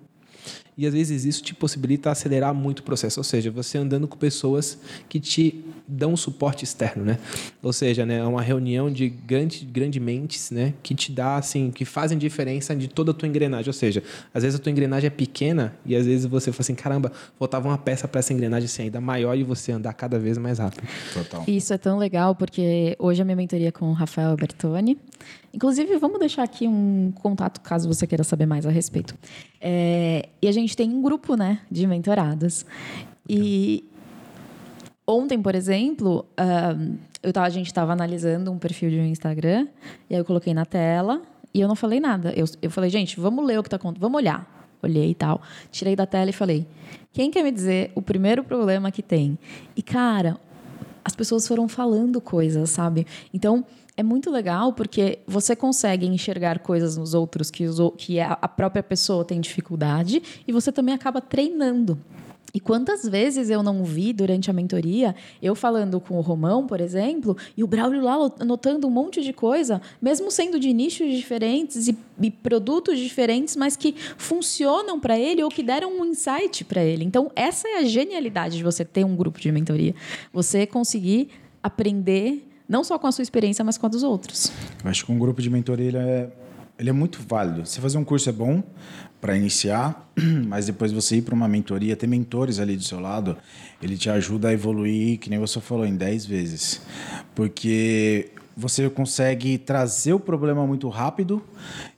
e às vezes isso te possibilita acelerar muito o processo, ou seja, você andando com pessoas que te dão um suporte externo, né? Ou seja, né, é uma reunião de grande, grande mentes, né, que te dá assim, que fazem diferença de toda a tua engrenagem, ou seja, às vezes a tua engrenagem é pequena e às vezes você fala assim, caramba, faltava uma peça para essa engrenagem ser ainda maior e você andar cada vez mais rápido. Total. Isso é tão legal porque hoje a minha mentoria é com o Rafael Bertoni. Inclusive, vamos deixar aqui um contato caso você queira saber mais a respeito. É, e a gente tem um grupo, né, de mentorados. E ontem, por exemplo, uh, eu tava, a gente estava analisando um perfil de um Instagram e aí eu coloquei na tela e eu não falei nada. Eu, eu falei, gente, vamos ler o que está acontecendo, vamos olhar. Olhei e tal. Tirei da tela e falei: quem quer me dizer o primeiro problema que tem? E, cara, as pessoas foram falando coisas, sabe? Então, é muito legal porque você consegue enxergar coisas nos outros que, os, que a própria pessoa tem dificuldade e você também acaba treinando. E quantas vezes eu não vi durante a mentoria, eu falando com o Romão, por exemplo, e o Braulio lá anotando um monte de coisa, mesmo sendo de nichos diferentes e, e produtos diferentes, mas que funcionam para ele ou que deram um insight para ele. Então, essa é a genialidade de você ter um grupo de mentoria. Você conseguir aprender não só com a sua experiência, mas com a dos outros. Eu acho que um grupo de mentoria ele é, ele é muito válido. Você fazer um curso é bom para iniciar, mas depois você ir para uma mentoria, ter mentores ali do seu lado, ele te ajuda a evoluir, que nem você falou, em 10 vezes. Porque você consegue trazer o problema muito rápido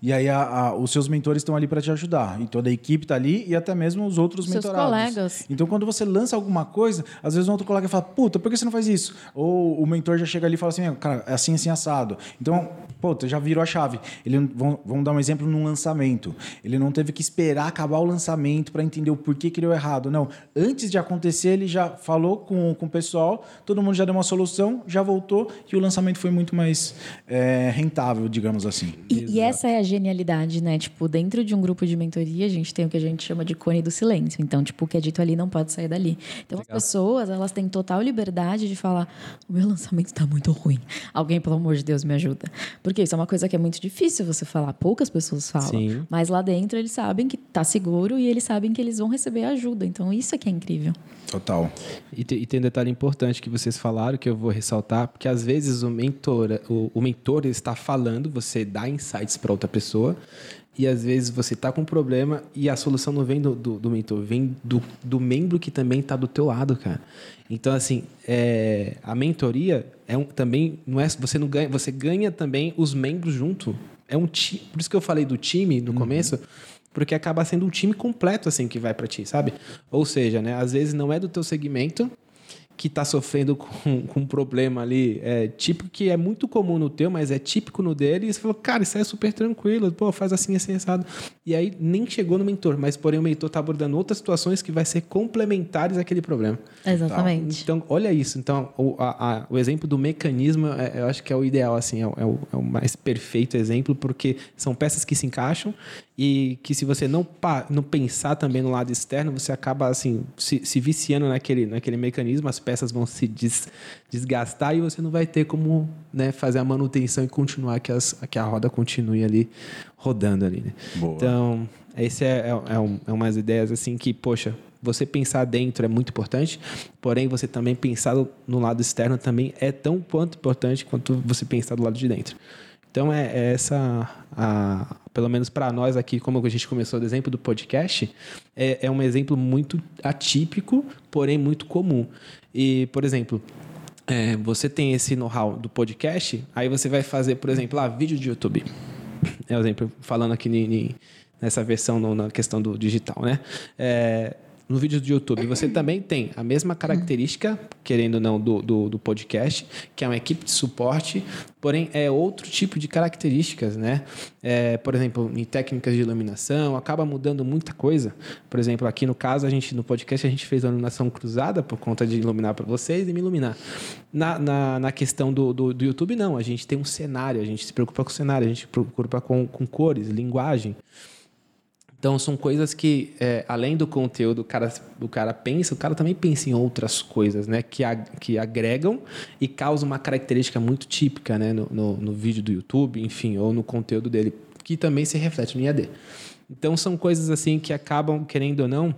e aí a, a, os seus mentores estão ali para te ajudar e toda a equipe está ali e até mesmo os outros seus mentorados. colegas. Então quando você lança alguma coisa, às vezes um outro colega fala, puta, por que você não faz isso? Ou o mentor já chega ali e fala assim, cara, é assim, assim, assado. Então, puta, já virou a chave. Ele, vamos dar um exemplo num lançamento. Ele não teve que esperar acabar o lançamento para entender o porquê que deu errado. Não, antes de acontecer, ele já falou com, com o pessoal, todo mundo já deu uma solução, já voltou e o lançamento foi muito muito mais é, rentável, digamos assim. E, e, essa é a genialidade, né? Tipo, dentro de um grupo de mentoria, a gente tem o que a gente chama de cone do silêncio. Então, tipo, o que é dito ali não pode sair dali. Então, Legal. as pessoas, elas têm total liberdade de falar: o meu lançamento está muito ruim. Alguém, pelo amor de Deus, me ajuda. Porque isso é uma coisa que é muito difícil você falar. Poucas pessoas falam. Sim. Mas lá dentro, eles sabem que tá seguro e eles sabem que eles vão receber ajuda. Então, isso é que é incrível. Total. E, e tem um detalhe importante que vocês falaram, que eu vou ressaltar, porque às vezes o mentor, o, o mentor está falando, você dá insights para outra pessoa, e às vezes você está com um problema e a solução não vem do, do, do mentor, vem do, do membro que também está do teu lado, cara. Então, assim, é, a mentoria é um, também não é você não ganha, você ganha também os membros junto. É um time, por isso que eu falei do time no uhum. começo porque acaba sendo um time completo assim que vai para ti, sabe? Ou seja, né, às vezes não é do teu segmento que está sofrendo com, com um problema ali, é, típico que é muito comum no teu, mas é típico no dele, e você falou, cara, isso é super tranquilo, pô, faz assim, assim, assado. E aí nem chegou no mentor, mas porém o mentor está abordando outras situações que vai ser complementares àquele problema. Exatamente. Então, olha isso. Então, o, a- a- o exemplo do mecanismo, é- eu acho que é o ideal, assim, é é o- é o mais perfeito exemplo, porque são peças que se encaixam e que se você não, pa- não pensar também no lado externo, você acaba, assim, se, se viciando naquele, naquele mecanismo, as peças vão se des- desgastar e você não vai ter como né, fazer a manutenção e continuar que, as, que a roda continue ali rodando ali, né? Então, esse é, é, é, um- é umas ideias assim que, poxa, você pensar dentro é muito importante, porém você também pensar no- no lado externo também é tão quanto importante quanto você pensar do lado de dentro. Então é, é essa, a, pelo menos para nós aqui, como a gente começou o exemplo do podcast, é, é um exemplo muito atípico, porém muito comum. E, por exemplo, é, você tem esse know-how do podcast, aí você vai fazer, por exemplo, lá, vídeo de YouTube. É o exemplo, falando aqui ni- ni- nessa versão no- na questão do digital, né? É, no vídeo do YouTube, você também tem a mesma característica, querendo ou não, do, do, do podcast, que é uma equipe de suporte, porém é outro tipo de características, né? É, por exemplo, em técnicas de iluminação, acaba mudando muita coisa. Por exemplo, aqui no caso, a gente no podcast a gente fez a iluminação cruzada por conta de iluminar para vocês e me iluminar. Na, na, na questão do, do, do YouTube, não. A gente tem um cenário, a gente se preocupa com o cenário, a gente se preocupa com, com cores, linguagem. Então, são coisas que, é, além do conteúdo, o cara, o cara pensa, o cara também pensa em outras coisas, né? Que, ag- que agregam e causam uma característica muito típica, né? No, no, no vídeo do YouTube, enfim, ou no conteúdo dele, que também se reflete no IAD. Então, são coisas assim que acabam, querendo ou não,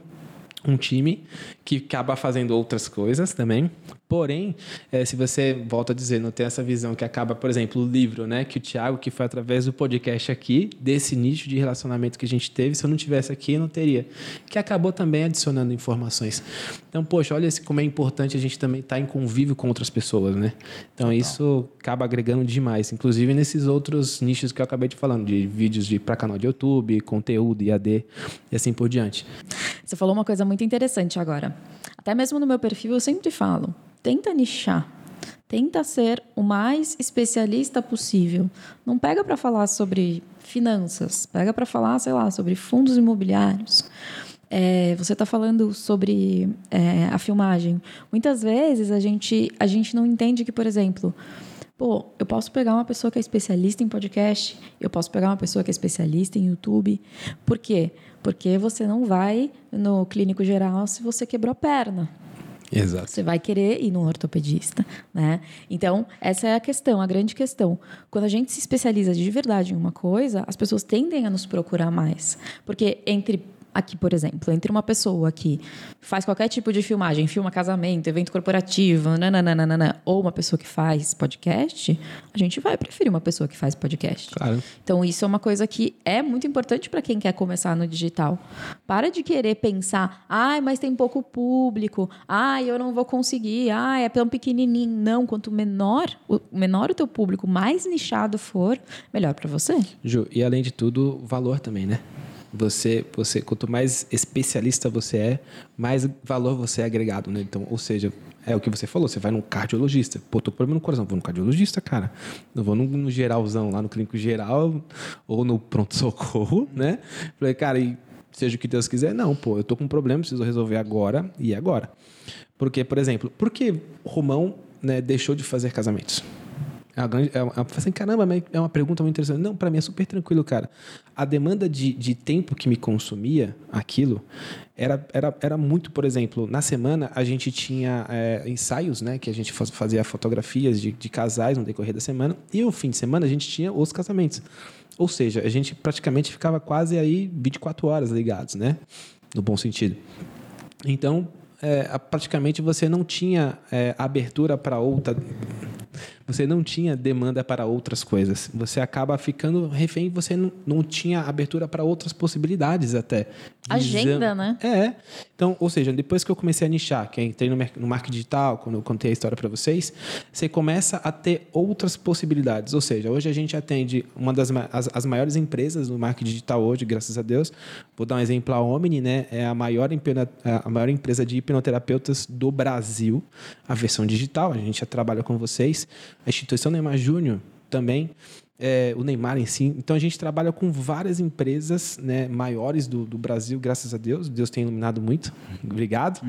um time que acaba fazendo outras coisas também. Porém, eh, se você volta a dizer, não tem essa visão que acaba, por exemplo, o livro, né? Que o Thiago, que foi através do podcast aqui, desse nicho de relacionamento que a gente teve, se eu não tivesse aqui, eu não teria. Que acabou também adicionando informações. Então, poxa, olha como é importante a gente também estar em convívio com outras pessoas, né? Então, isso acaba agregando demais. Inclusive nesses outros nichos que eu acabei de falando, de vídeos de para canal de YouTube, conteúdo, IAD e assim por diante. Você falou uma coisa muito interessante agora. Até mesmo no meu perfil eu sempre falo: tenta nichar. Tenta ser o mais especialista possível. Não pega para falar sobre finanças, pega para falar, sei lá, sobre fundos imobiliários. É, você está falando sobre é, a filmagem. Muitas vezes a gente, a gente não entende que, por exemplo, Pô, eu posso pegar uma pessoa que é especialista em podcast, eu posso pegar uma pessoa que é especialista em YouTube. Por quê? Porque você não vai no clínico geral se você quebrou a perna. Exato. Você vai querer ir num ortopedista, né? Então, essa é a questão, a grande questão. Quando a gente se especializa de verdade em uma coisa, as pessoas tendem a nos procurar mais. Porque entre aqui, por exemplo, entre uma pessoa que faz qualquer tipo de filmagem, filma casamento, evento corporativo, nananana, ou uma pessoa que faz podcast, a gente vai preferir uma pessoa que faz podcast. Claro. Então, isso é uma coisa que é muito importante para quem quer começar no digital. Para de querer pensar, ai, mas tem pouco público, ai, eu não vou conseguir, ai, é tão pequenininho. Não, quanto menor o menor o teu público, mais nichado for, melhor para você. Ju, e além de tudo, valor também, né? Você, você, quanto mais especialista você é, mais valor você é agregado, né? Então, ou seja, é o que você falou, você vai num cardiologista. Pô, tô com problema no coração, vou no cardiologista, cara. Não vou no, no geralzão, lá no clínico geral ou no pronto-socorro, né? Falei, cara, e seja o que Deus quiser, não, pô, eu tô com um problema, preciso resolver agora e agora. Porque, por exemplo, por que Romão né, deixou de fazer casamentos? É uma grande, é uma, assim, caramba, é uma pergunta muito interessante. Não, para mim é super tranquilo, cara. A demanda de, de tempo que me consumia aquilo era, era, era muito, por exemplo, na semana a gente tinha é, ensaios, né? Que a gente faz- fazia fotografias de, de casais no decorrer da semana. E o fim de semana a gente tinha os casamentos. Ou seja, a gente praticamente ficava quase aí 24 horas ligados, né? No bom sentido. Então, é, praticamente você não tinha é, abertura para outra você não tinha demanda para outras coisas. Você acaba ficando refém, você não, não tinha abertura para outras possibilidades até. Agenda, né? É. Então, ou seja, depois que eu comecei a nichar, que entrei no, no marketing digital, quando eu contei a história para vocês, você começa a ter outras possibilidades. Ou seja, hoje a gente atende uma das as, as maiores empresas no marketing digital hoje, graças a Deus. Vou dar um exemplo, a Omni, né? É a maior, a maior empresa de hipnoterapeutas do Brasil, a versão digital. A gente já trabalha com vocês. A instituição Neymar Júnior também é, o Neymar em si. Então a gente trabalha com várias empresas né, maiores do, do Brasil, graças a Deus. Deus tem iluminado muito. Obrigado.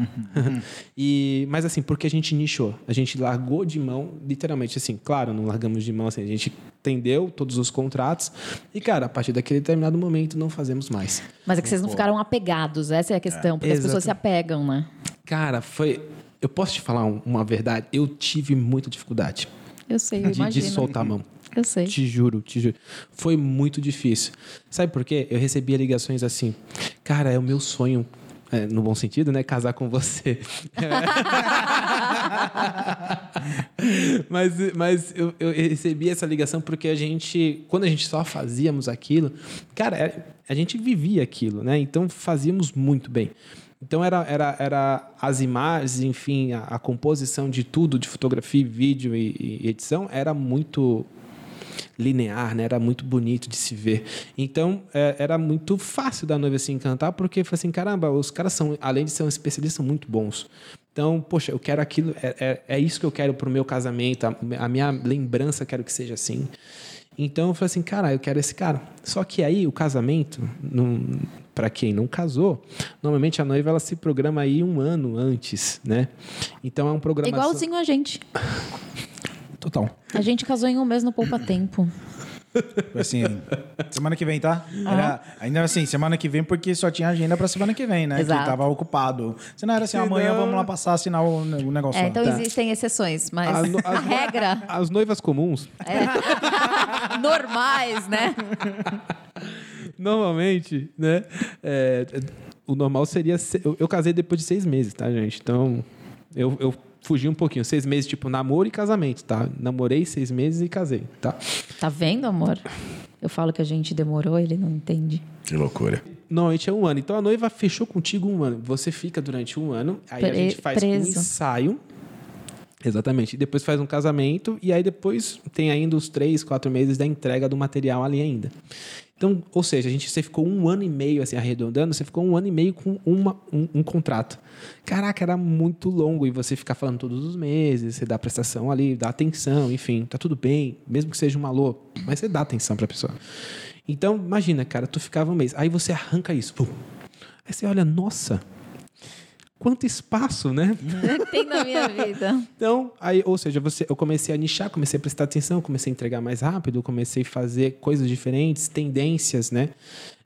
e, mas assim, porque a gente nichou, a gente largou de mão, literalmente assim, claro, não largamos de mão, assim, a gente entendeu todos os contratos e, cara, a partir daquele determinado momento não fazemos mais. Mas é que vocês não ficaram apegados, essa é a questão. Porque as Exato. pessoas se apegam, né? Cara, foi. Eu posso te falar um- uma verdade? Eu tive muita dificuldade Eu sei, eu de, de imagino. soltar a mão. Eu sei. Te juro, te juro. Foi muito difícil. Sabe por quê? Eu recebia ligações assim. Cara, é o meu sonho. é, no bom sentido, né? Casar com você. mas mas eu, eu recebi essa ligação porque a gente, quando a gente só fazíamos aquilo, cara, é- a gente vivia aquilo, né? Então fazíamos muito bem. Então era, era, era as imagens, enfim, a, a composição de tudo, de fotografia, vídeo e, e edição, era muito linear, né? Era muito bonito de se ver. Então, é, era muito fácil da noiva se encantar, porque foi assim, caramba, os caras são, além de ser um especialista, são muito bons. Então, poxa, eu quero aquilo, é, é, é isso que eu quero pro meu casamento, a, a minha lembrança quero que seja assim. Então, eu falei assim, cara, eu quero esse cara. Só que aí, o casamento, para quem não casou, normalmente a noiva ela se programa aí um ano antes, né? Então, é um programa... Igualzinho a gente. Total. A gente casou em um mês no Poupa Tempo. Foi Assim, semana que vem, tá? Era, ainda assim, semana que vem, porque só tinha agenda pra semana que vem, né? Exato. Que tava ocupado. Se não era assim, amanhã vamos lá passar, assinar o, o negócio É, então Tá. existem exceções, mas A no- a as- regra, As noivas comuns, normais, né? Normalmente, né? é, o normal seria. se- Eu, eu casei depois de seis meses, tá, gente? Então, eu, eu fugi um pouquinho. Seis meses, tipo, namoro e casamento, tá? Namorei seis meses e casei, tá? Tá vendo, amor? Eu falo que a gente demorou, ele não entende. Que loucura. Normalmente é um ano. Então a noiva fechou contigo um ano. Você fica durante um ano, aí a Pre- gente faz um preso. ensaio. Exatamente. E depois faz um casamento, e aí depois tem ainda os três, quatro meses da entrega do material ali ainda. Então, ou seja, a gente, você ficou um ano e meio, assim, arredondando, você ficou um ano e meio com uma, um, um contrato. Caraca, era muito longo, e você ficar falando todos os meses, você dá prestação ali, dá atenção, enfim, tá tudo bem, mesmo que seja um alô, mas você dá atenção pra pessoa. Então, imagina, cara, tu ficava um mês, aí você arranca isso, pum. aí você olha, nossa, quanto espaço, né? Tem na minha vida. Então, aí, ou seja, você, eu comecei a nichar, comecei a prestar atenção, comecei a entregar mais rápido, comecei a fazer coisas diferentes, tendências, né?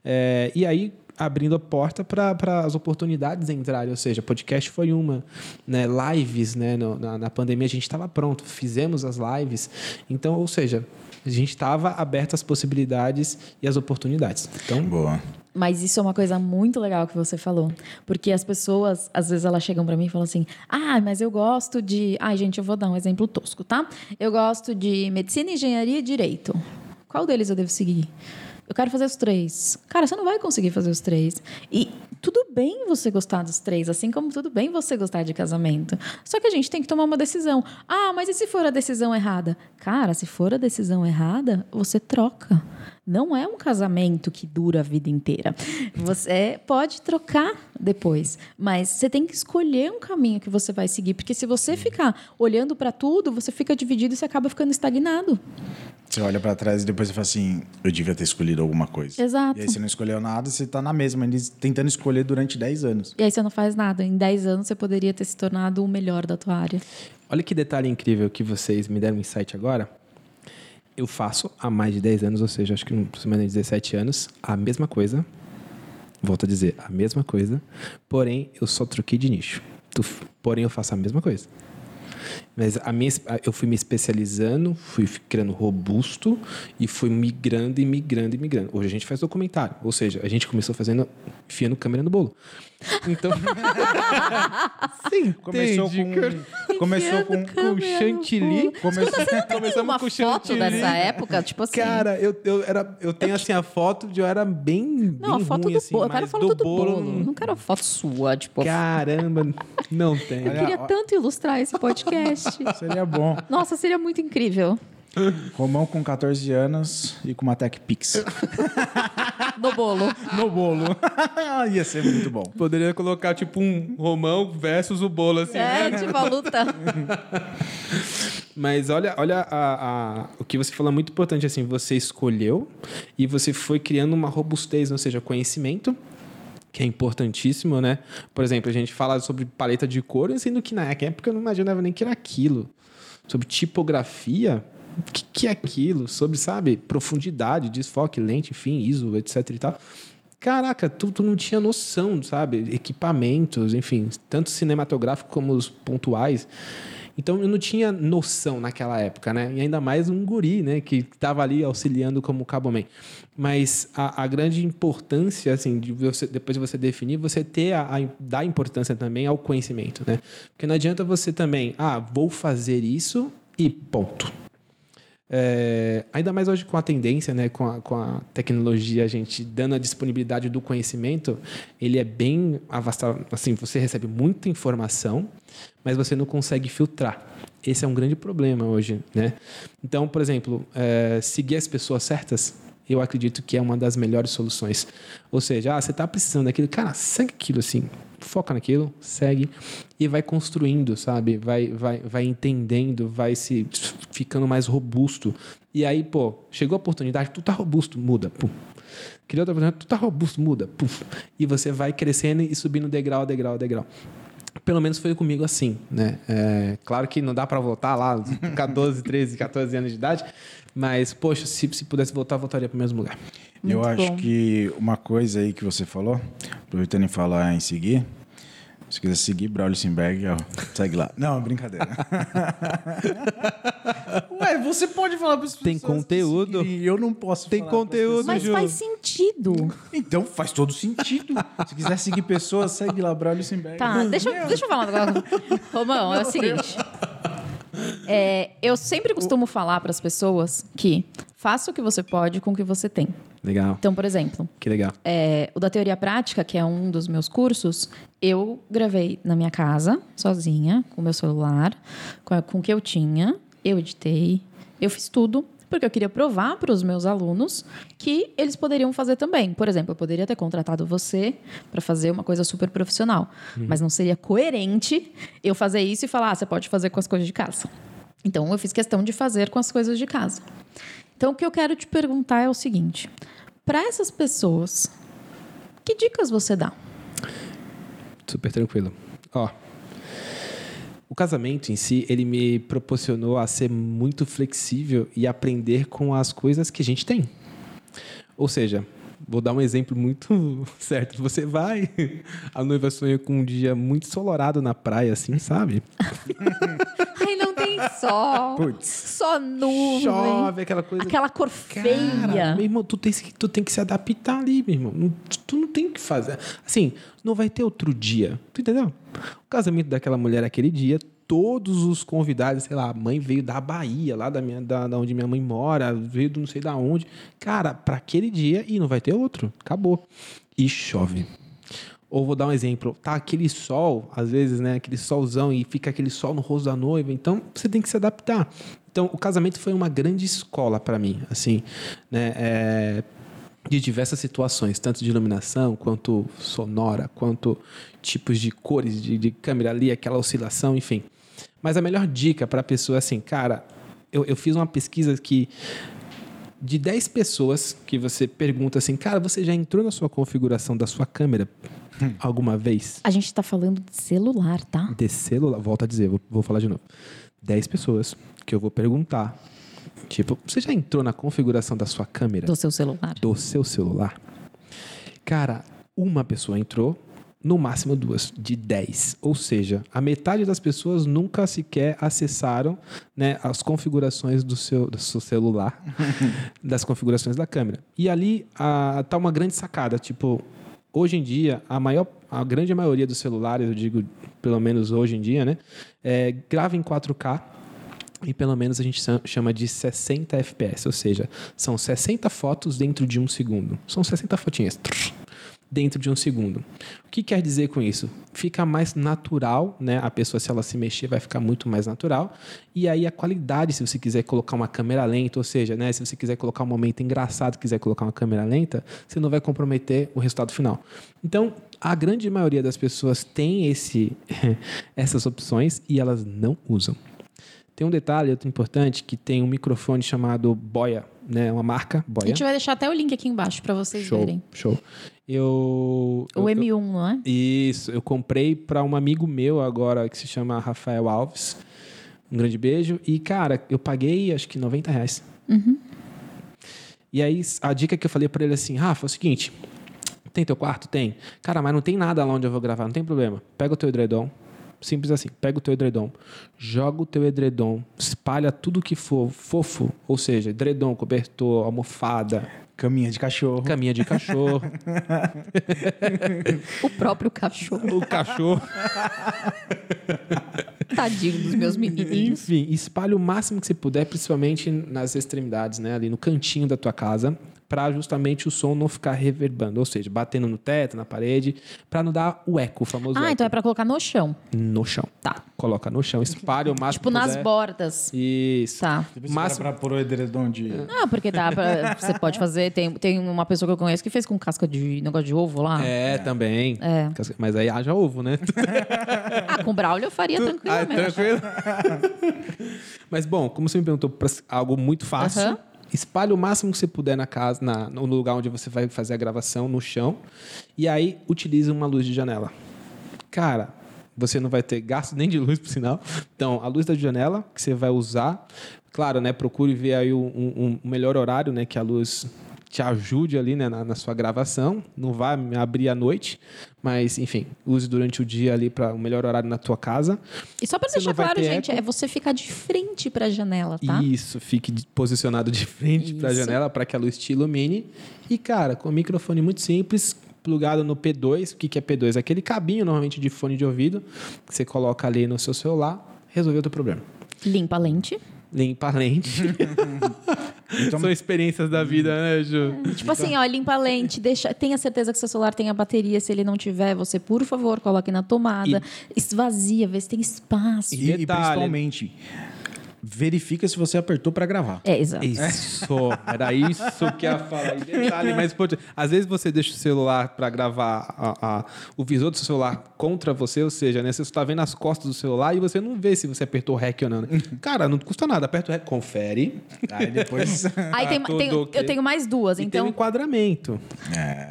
É, e aí abrindo a porta para as oportunidades entrarem, ou seja, podcast foi uma, né? Lives, né? No- na, na pandemia a gente estava pronto, fizemos as lives, então, ou seja, a gente estava aberto às possibilidades e às oportunidades. Então, Boa. Mas isso é uma coisa muito legal que você falou. Porque as pessoas, às vezes, elas chegam pra mim e falam assim: ah, mas eu gosto de. Ai, gente, eu vou dar um exemplo tosco, tá? Eu gosto de medicina, engenharia e direito. Qual deles eu devo seguir? Eu quero fazer os três. Cara, você não vai conseguir fazer os três. E tudo bem você gostar dos três, assim como tudo bem você gostar de casamento. Só que a gente tem que tomar uma decisão. Ah, mas e se for a decisão errada? Cara, se for a decisão errada, você troca. Não é um casamento que dura a vida inteira. Você pode trocar depois, mas você tem que escolher um caminho que você vai seguir, porque se você ficar olhando para tudo, você fica dividido e você acaba ficando estagnado. Você olha pra trás e depois você fala assim, eu devia ter escolhido alguma coisa. Exato. E aí você não escolheu nada, você tá na mesma, tentando escolher durante 10 anos. E aí você não faz nada. Em 10 anos você poderia ter se tornado o melhor da tua área. Olha que detalhe incrível que vocês me deram um insight agora. Eu faço há mais de 10 anos, ou seja, acho que aproximadamente 17 anos, a mesma coisa. Volto a dizer, a mesma coisa. Porém, eu só troquei de nicho. Porém, eu faço a mesma coisa. Mas a minha, eu fui me especializando, fui criando robusto e fui migrando e migrando e migrando. Hoje a gente faz documentário, ou seja, a gente começou fazendo enfiando câmera no bolo. Então, Você Começou com. Começou com. com chantilly. Começou, Começamos com foto chantilly. dessa época, tipo assim. Cara, eu, eu, era, eu tenho assim a foto de eu era bem. não, a bem foto ruim, do assim, bolo. Eu quero foto do, bolo. não- Não quero foto sua, tipo. Caramba, não tem. eu queria tanto ilustrar esse podcast. Seria bom. Nossa, seria muito incrível. Romão com 14 anos e com uma Tech Pix. No bolo. No bolo. Ia ser muito bom. Poderia colocar tipo um Romão versus o bolo, assim. É, tipo a luta. Mas olha, olha a, a- o que você falou é muito importante, assim, você escolheu e você foi criando uma robustez, ou seja, conhecimento, que é importantíssimo, né? Por exemplo, a gente fala sobre paleta de cor, sendo que na época eu não imaginava nem que era aquilo. Sobre tipografia, que, que é aquilo? Sobre, sabe, profundidade, desfoque, lente, enfim, ISO, etc e tal. Caraca, tu, tu não tinha noção, sabe? Equipamentos, enfim, tanto cinematográfico como os pontuais. Então eu não tinha noção naquela época, né? E ainda mais um guri, né? Que estava ali auxiliando como caboman. Mas a, a grande importância, assim, de você, depois de você definir, você ter a, a dar importância também ao conhecimento, né? Porque não adianta você também, ah, vou fazer isso e ponto. É, ainda mais hoje com a tendência, né, com a, com a tecnologia, a gente dando a disponibilidade do conhecimento, ele é bem avastado. Assim, você recebe muita informação, mas você não consegue filtrar. Esse é um grande problema hoje, né? Então, por exemplo, é, seguir as pessoas certas, eu acredito que é uma das melhores soluções. Ou seja, ah, você está precisando daquilo, cara, segue aquilo assim, foca naquilo, segue e vai construindo, sabe? Vai, vai, vai entendendo, vai se ficando mais robusto. E aí, pô, chegou a oportunidade, tu tá robusto, muda, pum. Queria outra oportunidade, tu tá robusto, muda, pum. E você vai crescendo e subindo degrau degrau degrau. Pelo menos foi comigo assim, né? É, claro que não dá para voltar lá, com 14, 13, 14 anos de idade, mas, poxa, se, se pudesse voltar, voltaria para o mesmo lugar. Eu Muito acho bom. que uma coisa aí que você falou, aproveitando em falar em seguir, se quiser seguir Braulio Simberg, ó, segue lá. Não, brincadeira. Ué, você pode falar para as Tem pessoas conteúdo. que seguirem, Eu não posso Tem conteúdo. Mas faz sentido. Então faz todo sentido. Se quiser seguir pessoas, segue lá Braulio Simberg. Tá, deixa, eu- deixa eu falar um negócio. Romão, é o seguinte. É, eu sempre costumo falar para as pessoas que faça o que você pode com o que você tem. Legal. Então, por exemplo, Que legal. é, o da teoria prática, que é um dos meus cursos, eu gravei na minha casa, sozinha, com o meu celular, com, a- com o que eu tinha, eu editei, eu fiz tudo, porque eu queria provar para os meus alunos que eles poderiam fazer também. Por exemplo, eu poderia ter contratado você para fazer uma coisa super profissional, mas não seria coerente eu fazer isso e falar, ah, você pode fazer com as coisas de casa. Então, eu fiz questão de fazer com as coisas de casa. Então, o que eu quero te perguntar é o seguinte: para essas pessoas, que dicas você dá? Super tranquilo. Ó, o casamento em si, ele me proporcionou a ser muito flexível e aprender com as coisas que a gente tem. Ou seja, vou dar um exemplo muito certo. Você vai, a noiva sonha com um dia muito solorado na praia, assim, sabe? Ai, não tem sol. Putz. Só nuvem. Chove, aquela coisa. Aquela cor Cara, feia. meu irmão, tu tem, que- tu tem que se adaptar ali, meu irmão. Não- Tu não tem o que fazer. Assim, não vai ter outro dia. Tu entendeu? O casamento daquela mulher aquele dia, todos os convidados, sei lá, a mãe veio da Bahia, lá da, minha, da, da onde minha mãe mora, veio do não sei da onde. Cara, para aquele dia e não vai ter outro. Acabou. E chove. Ou vou dar um exemplo, tá aquele sol, às vezes, né, aquele solzão e fica aquele sol no rosto da noiva, então você tem que se adaptar. Então, o casamento foi uma grande escola para mim, assim, né, é, de diversas situações, tanto de iluminação, quanto sonora, quanto tipos de cores de, de câmera ali, aquela oscilação, enfim. Mas a melhor dica para a pessoa é assim, cara, eu, eu fiz uma pesquisa que de 10 pessoas que você pergunta assim, cara, você já entrou na sua configuração da sua câmera alguma vez? A gente tá falando de celular, tá? De celular, volto a dizer, vou, vou falar de novo. 10 pessoas que eu vou perguntar. Tipo, você já entrou na configuração da sua câmera? Do seu celular. do seu celular. Cara, uma pessoa entrou, no máximo duas, de 10. Ou seja, a metade das pessoas nunca sequer acessaram né, as configurações do seu, do seu celular, das configurações da câmera. E ali está uma grande sacada. Tipo, hoje em dia, a maior, a grande maioria dos celulares, eu digo pelo menos hoje em dia, né, é, grava em 4K e pelo menos a gente chama de 60 FPS, ou seja, são 60 fotos dentro de um segundo. São 60 fotinhas dentro de um segundo. O que quer dizer com isso? Fica mais natural, né? A pessoa, se ela se mexer, vai ficar muito mais natural. E aí a qualidade, se você quiser colocar uma câmera lenta, ou seja, né? Se você quiser colocar um momento engraçado, quiser colocar uma câmera lenta, você não vai comprometer o resultado final. Então, a grande maioria das pessoas tem esse, essas opções e elas não usam. Tem um detalhe outro importante que tem um microfone chamado Boya, né? Uma marca A Boya. gente vai deixar até o link aqui embaixo para vocês Show, verem. show. Eu O eu- M1, não é? isso, eu comprei para um amigo meu agora que se chama Rafael Alves. Um grande beijo. E, cara, eu paguei acho que 90 reais. E aí, a dica que eu falei para ele assim: Rafa, é o seguinte. Tem teu quarto? Tem. Cara, mas não tem nada lá onde eu vou gravar, não tem problema. Pega o teu edredom. Simples assim. Pega o teu edredom, joga o teu edredom, espalha tudo que for fofo, ou seja, edredom, cobertor, almofada, Caminha de cachorro. caminha de cachorro, O próprio cachorro. o cachorro. Tadinho dos meus menininhos. Enfim, espalhe o máximo que você puder, principalmente nas extremidades, né? Ali no cantinho da tua casa, para justamente o som não ficar reverbando, ou seja, batendo no teto, na parede, para não dar o eco, o famoso Ah, eco. então é para colocar no chão. No chão. Tá. Coloca no chão, espalhe o máximo Tipo nas puder. bordas. Isso. Tá. Mas- para pôr o edredom de... Ah, porque dá pra. Você pode fazer. Tem, tem uma pessoa que eu conheço que fez com casca de negócio de ovo lá. É, também. É. Mas aí haja ovo, né? Ah, com braulio eu faria Ah, tranquilamente. tranquilo? Mas bom, como você me perguntou algo muito fácil, Aham. Espalhe o máximo que você puder na casa, na, no lugar onde você vai fazer a gravação, no chão, e aí utilize uma luz de janela. Cara, você não vai ter gasto nem de luz, por sinal. Então, a luz da janela que você vai usar, claro, né? Procure ver aí um, um- um melhor horário, né? Que a luz te ajude ali né, na, na sua gravação. Não vai abrir à noite, mas enfim, use durante o dia ali para o melhor horário na tua casa. E só Você deixar claro, gente, eco. é você ficar de frente pra janela, tá? Isso, fique posicionado de frente para a janela para que a luz te ilumine. E, cara, com um microfone muito simples, plugado no P2. O que, que é P2? Aquele cabinho, normalmente, de fone de ouvido, que você coloca ali no seu celular, resolveu o teu problema. Limpa a lente. Limpa a lente. Então- São experiências da vida, né, Ju? Tipo assim, ó, limpa a lente, deixa, tenha certeza que seu celular tem a bateria. Se ele não tiver, você, por favor, coloque na tomada. Esvazia, vê se tem espaço. E, e Detalhe. principalmente, verifica se você apertou para gravar. É, exato. Isso, era isso que eu ia falar. E detalhe mais importante, às vezes você deixa o celular para gravar a- a- o visor do seu celular contra você, ou seja, né, você está vendo as costas do celular e você não vê se você apertou o REC ou não. né? Cara, não custa nada, aperta o REC, confere. Aí depois... Aí tem, Tá tudo tem- ok. eu tenho mais duas, E tem um então. enquadramento.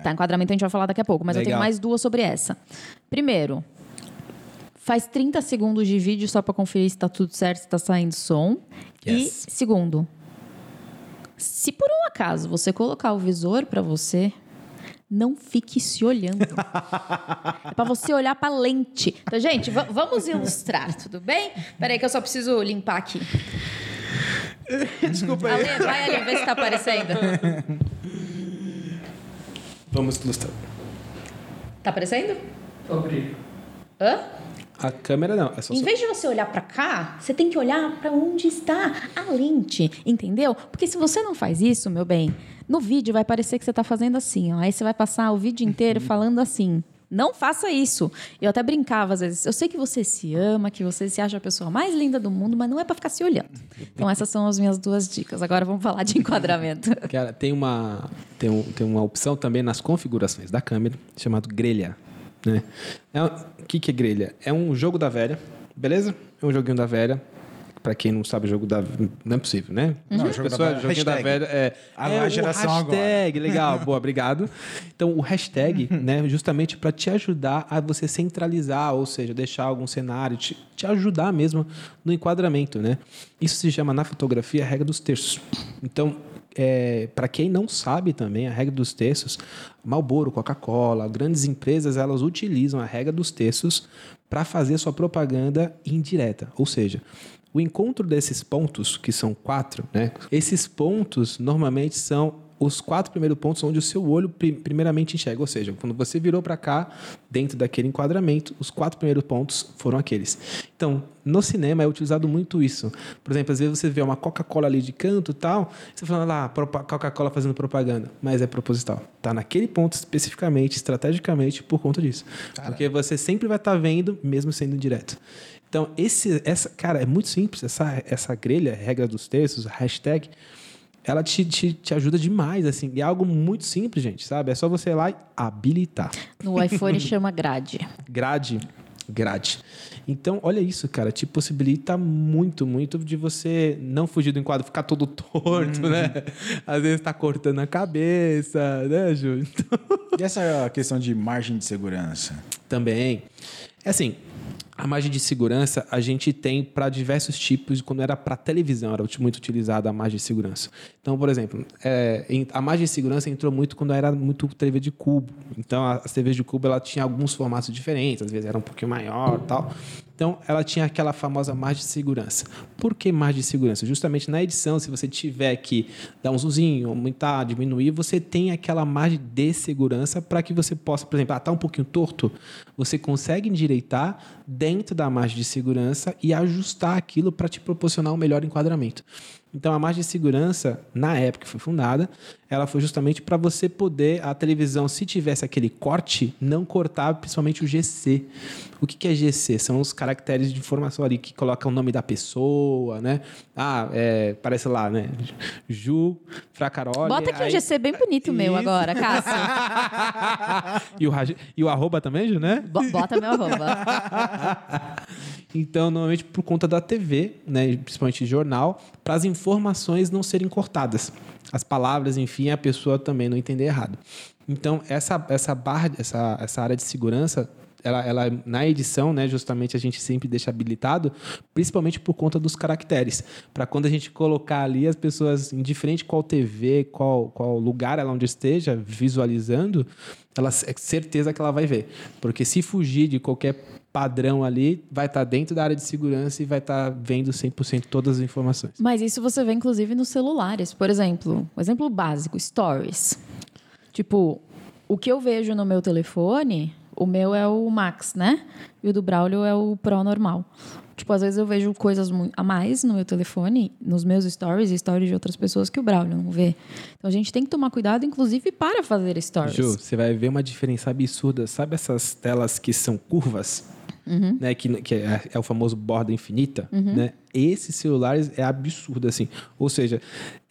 Tá, enquadramento a gente vai falar daqui a pouco, mas eu tenho Legal. mais duas sobre essa. Primeiro, faz 30 segundos de vídeo só pra conferir se tá tudo certo, se tá saindo som. Yes. E segundo, se por um acaso você colocar o visor pra você, não fique se olhando. é pra você olhar pra lente. Então, gente, va- vamos ilustrar, tudo bem? Peraí que eu só preciso limpar aqui. Desculpa aí. Ale, vai ali, vê se tá aparecendo. Vamos ilustrar. Tá aparecendo? Hã? A câmera não, é só... Em vez de você olhar pra cá, você tem que olhar pra onde está a lente, entendeu? Porque se você não faz isso, meu bem, no vídeo vai parecer que você tá fazendo assim, ó. Aí você vai passar o vídeo inteiro falando assim. Não faça isso. Eu até brincava às vezes. Eu sei que você se ama, que você se acha a pessoa mais linda do mundo, mas não é pra ficar se olhando. Então essas são as minhas duas dicas. Agora vamos falar de enquadramento. Cara, tem uma, tem, um- tem uma opção também nas configurações da câmera chamado grelha. Né? É, um- o que, que é grelha? É um jogo da velha, beleza? É um joguinho da velha. Pra quem não sabe, o jogo da. Não é possível, né? Não, o jogo da Pessoa, velha- joguinho da hashtag. velha é. A é geração hashtag, legal, boa, obrigado. Então, o hashtag, né, justamente para te ajudar a você centralizar, ou seja, deixar algum cenário, te, te ajudar mesmo no enquadramento, né? Isso se chama na fotografia a regra dos terços. Então, é, para quem não sabe também, a regra dos terços, Marlboro, Coca-Cola, grandes empresas, elas utilizam a regra dos terços para fazer sua propaganda indireta. Ou seja, o encontro desses pontos, que são quatro, né? Esses pontos normalmente são os quatro primeiros pontos onde o seu olho pri- primeiramente enxerga. Ou seja, quando você virou para cá, dentro daquele enquadramento, os quatro primeiros pontos foram aqueles. Então, no cinema é utilizado muito isso. Por exemplo, às vezes você vê uma Coca-Cola ali de canto e tal, você fala lá, propa- Coca-Cola fazendo propaganda, mas é proposital. Tá naquele ponto especificamente, estrategicamente, por conta disso. Porque você sempre vai estar vendo, mesmo sendo direto. Então, esse, essa, cara, é muito simples. Essa, essa grelha, regra dos textos, hashtag, ela te, te, te ajuda demais, assim. E é algo muito simples, gente, sabe? É só você ir lá e habilitar. No iPhone chama grade. Grade, grade. Então, olha isso, cara. Te possibilita muito, muito de você não fugir do enquadro, ficar todo torto, né? Às vezes tá cortando a cabeça, né, Ju? Então, E essa questão de margem de segurança? também. É assim, a margem de segurança a gente tem para diversos tipos, quando era para televisão, era muito utilizada a margem de segurança. Então, por exemplo, é, a margem de segurança entrou muito quando era muito TV de cubo. Então, as TVs de cubo ela tinha alguns formatos diferentes, às vezes era um pouquinho maior tal. Então, ela tinha aquela famosa margem de segurança. Por que margem de segurança? Justamente na edição, se você tiver que dar um zoomzinho, aumentar, diminuir, você tem aquela margem de segurança para que você possa, por exemplo, ah, tá um pouquinho torto, você consegue endireitar dentro da margem de segurança e ajustar aquilo para te proporcionar um melhor enquadramento. Então, a margem de segurança, na época que foi fundada, ela foi justamente para você poder, a televisão, se tivesse aquele corte, não cortar principalmente o GC. O que que é GC? São os caracteres de informação ali que colocam o nome da pessoa, né? Ah, é, parece lá, né? Ju, Fracaroli. Bota aqui um aí- GC bem bonito meu Isso. agora, Cássio. e, o, e o arroba também, Ju, né? Bo- Bota meu arroba. Então, normalmente por conta da TV, né, principalmente jornal, para as informações não serem cortadas. As palavras, enfim, a pessoa também não entender errado. Então, essa, essa barra, essa, essa área de segurança, ela, ela, na edição, né, justamente a gente sempre deixa habilitado, principalmente por conta dos caracteres. Para quando a gente colocar ali as pessoas, indiferente qual TV, qual, qual lugar ela onde esteja, visualizando, ela é certeza que ela vai ver. Porque se fugir de qualquer padrão ali, vai estar dentro da área de segurança e vai estar vendo 100% todas as informações. Mas isso você vê, inclusive, nos celulares. Por exemplo, um exemplo básico, stories. Tipo, o que eu vejo no meu telefone, o meu é o Max, né? E o do Braulio é o Pro normal. Tipo, às vezes eu vejo coisas a mais no meu telefone, nos meus stories e stories de outras pessoas que o Braulio não vê. Então a gente tem que tomar cuidado, inclusive, para fazer stories. Ju, você vai ver uma diferença absurda. Sabe essas telas que são curvas? Né, que, que é, é o famoso borda infinita, né? Esses celulares é absurdo, assim. Ou seja,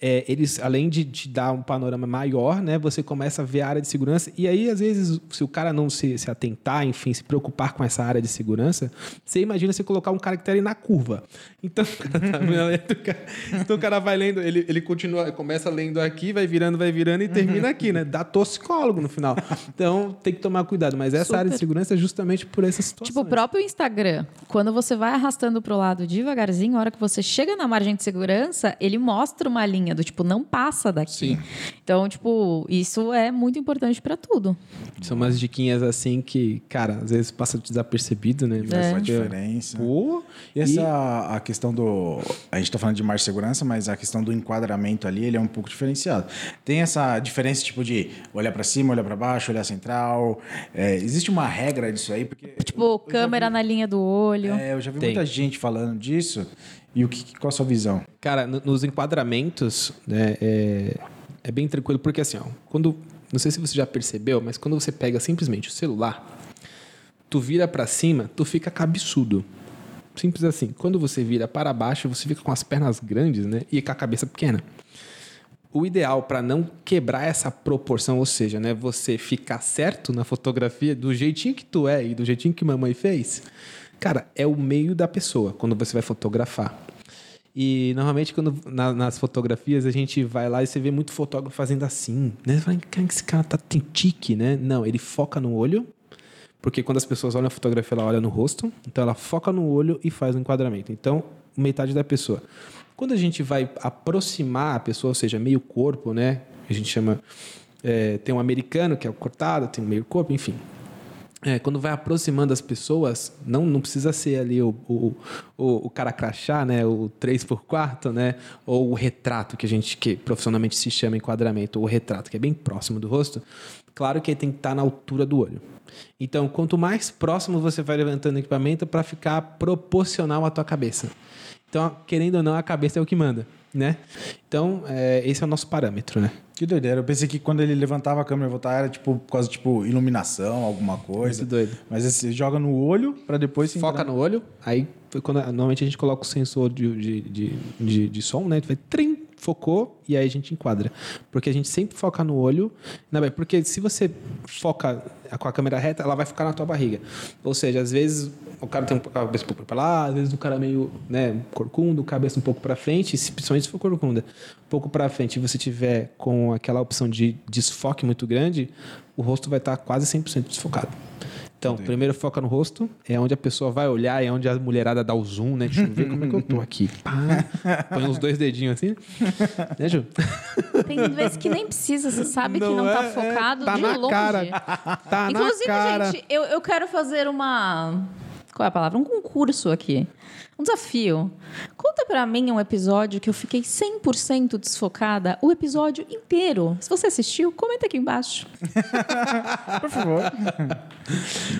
é, eles, além de te dar um panorama maior, né? Você começa a ver a área de segurança. E aí, às vezes, se o cara não se, se atentar, enfim, se preocupar com essa área de segurança, você imagina você colocar um caractere na curva. Então, o tá lendo, cara- então o cara vai lendo, ele, ele continua, começa lendo aqui, vai virando, vai virando e termina aqui, né? Dá toxicólogo no final. Então, tem que tomar cuidado. Mas essa Super. área de segurança é justamente por essa situação. Tipo, o próprio Instagram, quando você vai arrastando pro lado devagarzinho, a hora que você chega na margem de segurança, ele mostra uma linha do tipo, não passa daqui. Sim. Então, tipo, isso é muito importante pra tudo. São umas diquinhas assim que, cara, às vezes passa desapercebido, né? Faz É. uma diferença. Pô, E essa a questão do. A gente está falando de margem de segurança, mas a questão do enquadramento ali ele é um pouco diferenciado. Tem essa diferença tipo de olhar para cima, olhar para baixo, olhar central. É, existe uma regra disso aí? Porque Tipo, eu- câmera vi- na linha do olho. É, eu já vi Tem. muita gente falando disso. E o que, qual a sua visão? Cara, no- nos enquadramentos, né, é, é bem tranquilo, porque assim, ó, quando. Não sei se você já percebeu, mas quando você pega simplesmente o celular, tu vira pra cima, tu fica cabeçudo. Simples assim. Quando você vira para baixo, você fica com as pernas grandes, né? E com a cabeça pequena. O ideal para não quebrar essa proporção, ou seja, né, você ficar certo na fotografia do jeitinho que tu é e do jeitinho que mamãe fez, cara, é o meio da pessoa quando você vai fotografar. E normalmente quando na- nas fotografias a gente vai lá e você vê muito fotógrafo fazendo assim, né? Você fala, cara, esse cara tá tem tique, né? Não, ele foca no olho, porque quando as pessoas olham a fotografia, ela olha no rosto, então ela foca no olho e faz o enquadramento. Então, metade da pessoa. Quando a gente vai aproximar a pessoa, ou seja, meio corpo, né? A gente chama. é, tem um americano que é o cortado, tem um meio corpo, enfim. É, quando vai aproximando as pessoas, não, não precisa ser ali o, o, o, o cara crachá, né? O 3 por 4 né? Ou o retrato, que a gente que profissionalmente se chama enquadramento, ou o retrato, que é bem próximo do rosto. Claro que ele tem que estar na altura do olho. Então, quanto mais próximo você vai levantando o equipamento para ficar proporcional à tua cabeça. Então, querendo ou não, a cabeça é o que manda, né? Então, é, esse é o nosso parâmetro, né? Que doideira. Eu pensei que quando ele levantava a câmera e voltava era tipo por causa tipo iluminação, alguma coisa. Muito doido. Mas você joga no olho pra depois se Foca no olho, aí quando normalmente a gente coloca o sensor de, de, de, de, de som, né? Vai trim, focou e aí a gente enquadra. Porque a gente sempre foca no olho, né? porque se você foca com a câmera reta, ela vai ficar na tua barriga. Ou seja, às vezes o cara tem a cabeça um pouco para lá, às vezes o cara é meio, né, corcundo, cabeça um pouco para frente, se, principalmente se for corcunda, um pouco para frente e você tiver com aquela opção de desfoque muito grande, o rosto vai estar quase 100% desfocado. Então, primeiro foca no rosto, é onde a pessoa vai olhar, é onde a mulherada dá o zoom, né? Deixa eu ver como é que eu tô aqui. Pá, põe uns dois dedinhos assim. Né, Ju? Tem vezes que nem precisa, você sabe que não tá é, é, focado tá de na longe. cara. Tá Inclusive, na cara. gente, eu, eu quero fazer uma. Qual é a palavra? Um concurso aqui. Um desafio. Conta pra mim um episódio que eu fiquei 100% desfocada o episódio inteiro. Se você assistiu, comenta aqui embaixo. Por favor.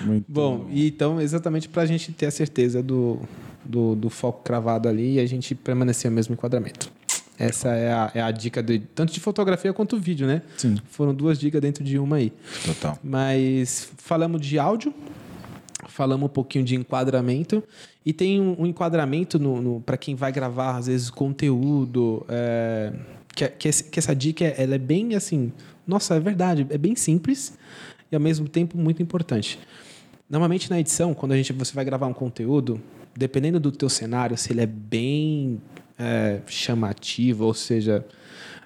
Muito Bom, e então, exatamente para a gente ter a certeza do, do, do foco cravado ali e a gente permanecer no mesmo enquadramento. Essa é a, é a dica de, tanto de fotografia quanto vídeo, né? Sim. Foram duas dicas dentro de uma aí. Total. Mas falamos de áudio, falamos um pouquinho de enquadramento. E tem um, um enquadramento no, no para quem vai gravar às vezes conteúdo é, que, que, esse- que essa dica é- ela é bem assim nossa é verdade é bem simples e ao mesmo tempo muito importante. Normalmente na edição quando a gente você vai gravar um conteúdo dependendo do teu cenário se ele é bem é, chamativo ou seja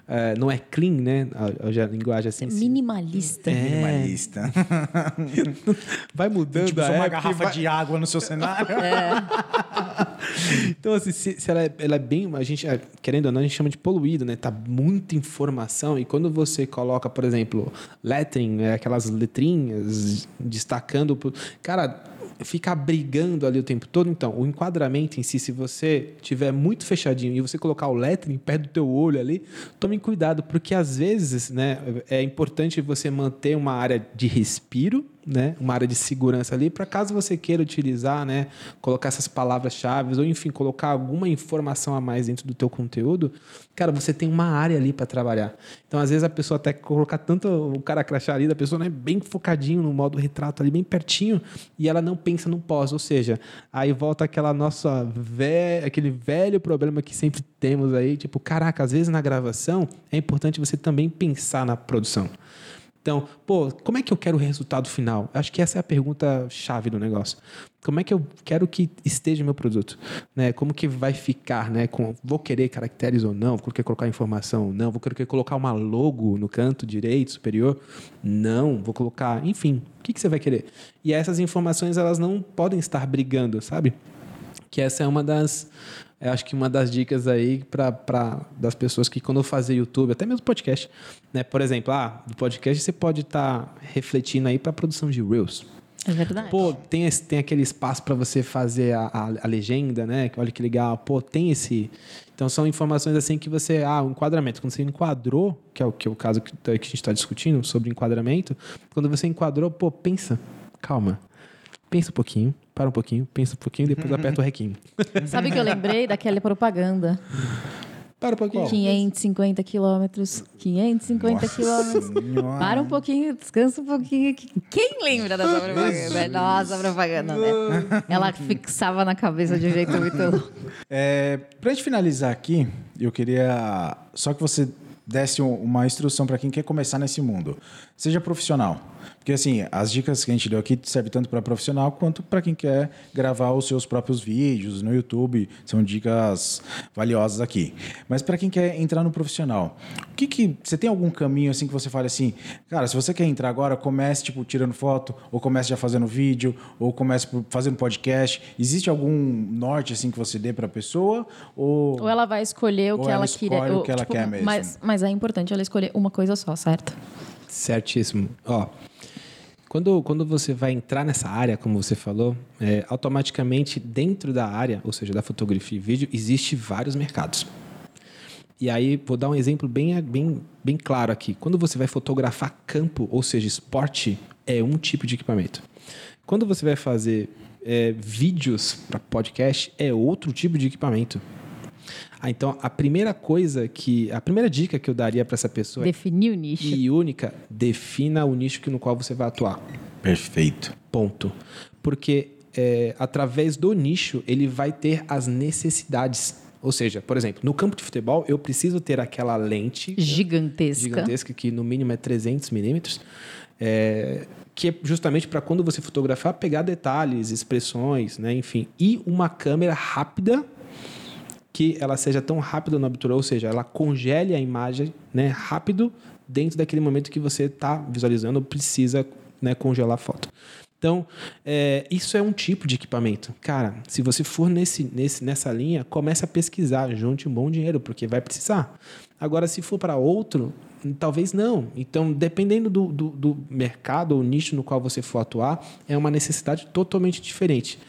é, não é clean né a, a linguagem assim Minimalista. É. Minimalista. vai mudando Tipo, a só uma garrafa vai- de água no seu cenário. Então, assim, se, se ela, é, ela é bem. A gente, é, querendo ou não, a gente chama de poluído, né? Tá muita informação. E quando você coloca, por exemplo, lettering, é, aquelas letrinhas destacando. Cara, fica brigando ali o tempo todo. Então, o enquadramento em si, se você tiver muito fechadinho e você colocar o lettering perto do teu olho ali, tome cuidado, porque às vezes, né, é importante você manter uma área de respiro, né, uma área de segurança ali, para caso você queira utilizar, né, colocar essas palavras-chave ou enfim, colocar alguma informação a mais dentro do teu conteúdo, cara, você tem uma área ali para trabalhar. Então, às vezes a pessoa até colocar tanto o cara crachá ali da pessoa, né, bem focadinho no modo retrato ali, bem pertinho, e ela não pensa no pós, ou seja, aí volta aquela nossa vé aquele velho problema que sempre temos aí, tipo, caraca, às vezes na gravação é importante você também pensar na produção. Então, pô, como é que eu quero o resultado final? Acho que essa é a pergunta chave do negócio. Como é que eu quero que esteja meu produto? Né? Como que vai ficar? Né? Com, vou querer caracteres ou não? Vou querer colocar informação ou não? Vou querer colocar uma logo no canto direito, superior? Não. Vou colocar... Enfim, o que, que você vai querer? E essas informações, elas não podem estar brigando, sabe? Que essa é uma das... Eu acho que uma das dicas aí para das pessoas que quando eu fazer YouTube, até mesmo podcast, né? Por exemplo, ah, do podcast você pode estar refletindo aí para produção de reels. É verdade. Pô, tem, esse- tem aquele espaço para você fazer a, a, a legenda, né? Olha que legal. Pô, tem esse. Então são informações assim que você. Ah, o enquadramento. Quando você enquadrou, que é o, que é o caso que, que a gente está discutindo sobre enquadramento, quando você enquadrou, pô, pensa, calma. Pensa um pouquinho, para um pouquinho, pensa um pouquinho, depois aperta o requinho. Sabe que eu lembrei daquela propaganda? Para um pouquinho. 550 quilômetros. 550 quilômetros. Senhora. Para um pouquinho, descansa um pouquinho. Quem lembra dessa propaganda? Nossa, propaganda, né? Ela fixava na cabeça de um jeito muito louco. É, pra gente finalizar aqui, eu queria só que você desse um- uma instrução para quem quer começar nesse mundo, seja profissional. Porque assim, as dicas que a gente deu aqui servem tanto para profissional quanto para quem quer gravar os seus próprios vídeos no YouTube. São dicas valiosas aqui. Mas para quem quer entrar no profissional, o que que você tem algum caminho assim que você fale assim, cara, se você quer entrar agora, comece tipo tirando foto, ou comece já fazendo vídeo, ou comece fazendo podcast. Existe algum norte assim que você dê para a pessoa ou Ou ela vai escolher o Ou que ela ela, escolhe queria. o que ela quer mesmo. Mas, mas é importante ela escolher uma coisa só, certo? Certíssimo. Ó, quando, quando você vai entrar nessa área, como você falou, é, automaticamente dentro da área, ou seja, da fotografia e vídeo, existe vários mercados. E aí, vou dar um exemplo bem, bem, bem claro aqui. Quando você vai fotografar campo, ou seja, esporte, é um tipo de equipamento. Quando você vai fazer é, vídeos para podcast, é outro tipo de equipamento. Ah, então, a primeira coisa que. A primeira dica que eu daria para essa pessoa é Definir o nicho. e única, defina o nicho no qual você vai atuar. perfeito. Ponto. Porque é, através do nicho, ele vai ter as necessidades. Ou seja, por exemplo, no campo de futebol, eu preciso ter aquela lente Gigantesca. gigantesca, que no mínimo é 300 milímetros, é, que é justamente para quando você fotografar, pegar detalhes, expressões, né, enfim. E uma câmera rápida, que ela seja tão rápida no obturador, ou seja, ela congele a imagem né, rápido dentro daquele momento que você está visualizando, precisa né, congelar a foto. Então, é, isso é um tipo de equipamento. Cara, se você for nesse, nesse, nessa linha, comece a pesquisar, junte um bom dinheiro, porque vai precisar. Agora, se for para outro, talvez não. Então, dependendo do, do, do mercado ou nicho no qual você for atuar, é uma necessidade totalmente diferente.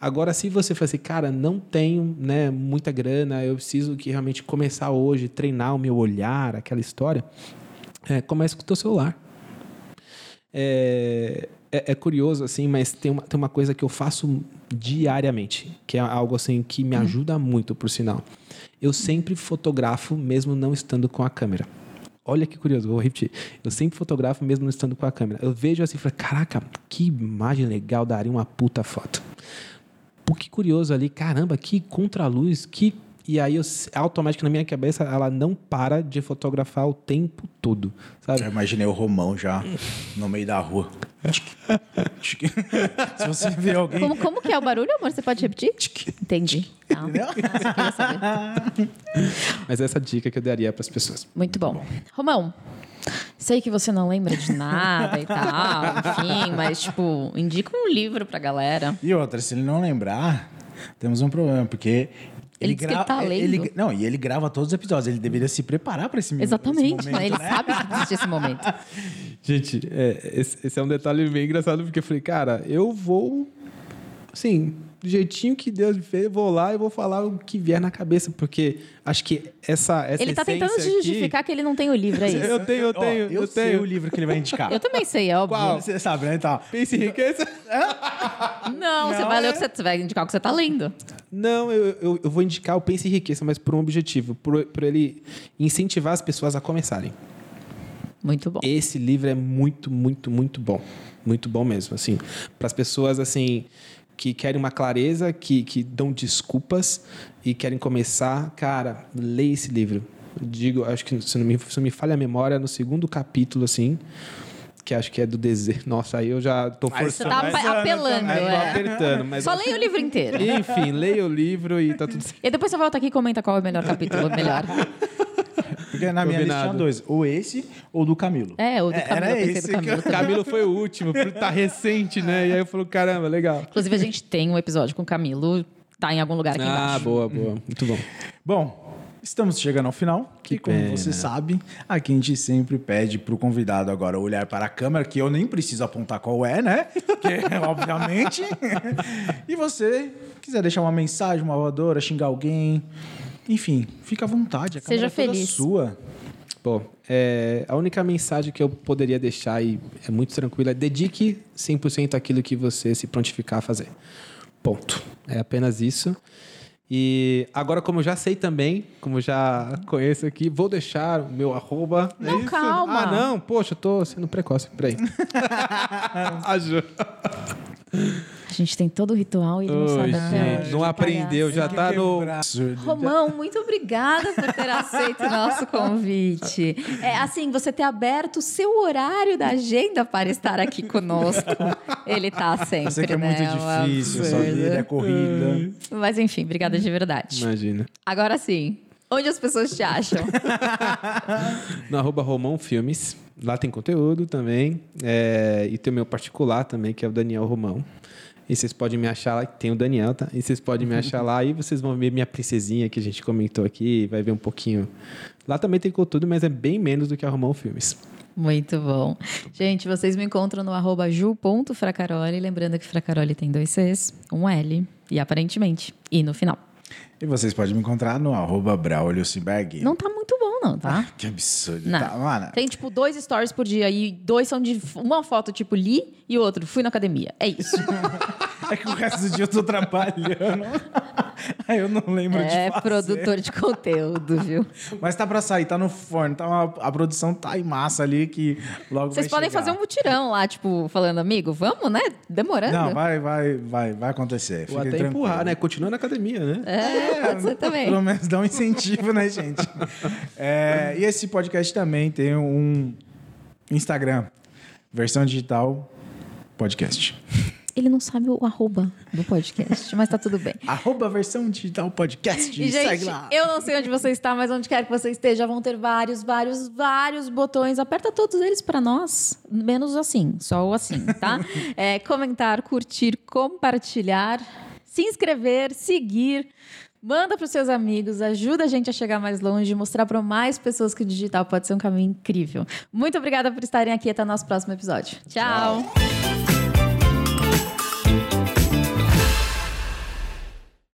Agora, se você falar assim, cara, não tenho né, muita grana, eu preciso que realmente começar hoje, treinar o meu olhar, aquela história, é, comece com o teu celular. É, é, é curioso, assim, mas tem uma, tem uma coisa que eu faço diariamente, que é algo assim que me ajuda muito, por sinal. Eu sempre fotografo, mesmo não estando com a câmera. Olha que curioso, vou repetir. Eu sempre fotografo, mesmo não estando com a câmera. Eu vejo assim e falo, caraca, que imagem legal, daria uma puta foto. Pô, que curioso ali, caramba, que contraluz, que. E aí, eu, automaticamente na minha cabeça, ela não para de fotografar o tempo todo, sabe? Eu imaginei o Romão já no meio da rua. Se você vê alguém. Como, como que é o barulho, amor? Você pode repetir? Entendi. Tá. Só queria saber. Mas essa dica que eu daria para as pessoas. Muito bom. Romão, sei que você não lembra de nada e tal, enfim, mas, tipo, indica um livro pra galera. E outra, se ele não lembrar, temos um problema, porque. Ele diz que ele tá lendo. ele- não, e ele grava todos os episódios. Ele deveria se preparar para esse, esse Exatamente, momento. ele né? sabe que existe esse momento. Gente, é, esse, esse é um detalhe bem engraçado, porque eu falei, cara, eu vou. Assim, do jeitinho que Deus me fez, eu vou lá e vou falar o que vier na cabeça, porque acho que essa. essa Ele tá tentando essência justificar que ele não tem o livro, é Aqui, isso. eu tenho, eu Ó, tenho, eu, eu, sei tenho. o livro que ele vai indicar. Eu também sei, é óbvio. Qual? Você sabe, né? Tá. Pense em riqueza. Não, você Não, vai ler é- o que você, você vai indicar o que você tá lendo. Não, eu, eu, eu vou indicar o Pense em Riqueza, mas por um objetivo, por, por ele incentivar as pessoas a começarem. Muito bom. Esse livro é muito, muito, muito bom. Muito bom mesmo, assim. Para as pessoas, assim, que querem uma clareza, que, que dão desculpas e querem começar, cara, leia esse livro. Eu digo, acho que, se não, me, se não me falha a memória, no segundo capítulo, assim, que acho que é do desejo. Nossa, aí eu já tô Aí Você forçando. tá Mas ano apelando. Aí tô é. apertando, mas Só leia o livro inteiro. Enfim, leia o livro e tá tudo certo. E depois você volta aqui e comenta qual é o melhor capítulo, melhor. Porque na minha lista tinha dois. Ou esse ou do Camilo. É, o do É, Camilo, era eu pensei esse do que Camilo. também. Camilo foi o último, porque tá recente, né? E aí eu falo, caramba, legal. Inclusive, a gente tem um episódio com o Camilo, tá em algum lugar aqui Ah, embaixo. boa, boa. Muito bom. Bom, estamos chegando ao final. Que e como pena. você sabe, aqui a gente sempre pede pro convidado agora olhar para a câmera, que eu nem preciso apontar qual é, né? Porque, obviamente. e você quiser deixar uma mensagem, uma voadora, xingar alguém. Enfim, fica à vontade. A Seja é toda feliz. sua. Bom, é, a única mensagem que eu poderia deixar e é muito tranquila é dedique 100% àquilo que você se prontificar a fazer. Ponto. É apenas isso. E agora, como eu já sei também, como já conheço aqui, vou deixar o meu arroba. é Não, isso? calma. Ah, não, poxa, eu tô sendo precoce. Peraí. Aju. gente tem todo o ritual e ele não sabe até hoje. não aprendeu, já tá no. Romão, muito obrigada por ter aceito o nosso convite. É assim, você ter aberto o seu horário da agenda para estar aqui conosco. Ele tá sempre, Eu sei que é né? muito difícil, sua vida é corrida. Mas enfim, obrigada de verdade. Imagina. Agora sim, onde as pessoas te acham? No arroba Romão Filmes. Lá tem conteúdo também. É, e tem o meu particular também, que é o Daniel Romão. E vocês podem me achar lá, tem o Daniel, tá? E vocês podem me achar lá e vocês vão ver minha princesinha que a gente comentou aqui, vai ver um pouquinho. Lá também tem conteúdo, mas é bem menos do que a Romão Filmes. Muito bom. Gente, vocês me encontram no arroba ju.fracaroli. Lembrando que Fracaroli tem dois Cs, um L e aparentemente, e no final. E vocês podem me encontrar no arroba Braulio Simberg. Não tá muito bom, não, tá? Que absurdo. Não. Tá, mano. Tem, tipo, dois stories por dia e dois são de uma foto, tipo, li e outro, fui na academia. É isso. É que o resto do dia eu tô trabalhando. Aí eu não lembro de é fazer. produtor de conteúdo, viu? Mas tá pra sair, tá no forno. Tá uma- a produção tá em massa ali que logo Vocês vai podem chegar. fazer um mutirão lá, tipo, falando, amigo, vamos, né? Demorando. Não, vai, vai, vai, vai acontecer. Ou até tranquilos. empurrar, né? Continua na academia, né? É, pode ser também. Pelo menos dá um incentivo, né, gente? É, e esse podcast também tem um Instagram, versão digital podcast. Ele não sabe o arroba do podcast, mas tá tudo bem. Arroba versão digital podcast. E, segue gente, lá. eu não sei onde você está, mas onde quer que você esteja, vão ter vários, vários, vários botões. Aperta todos eles para nós, menos assim, só o assim, tá? É, comentar, curtir, compartilhar, se inscrever, seguir. Manda para os seus amigos, ajuda a gente a chegar mais longe, mostrar para mais pessoas que o digital pode ser um caminho incrível. Muito obrigada por estarem aqui. Até o nosso próximo episódio. Tchau.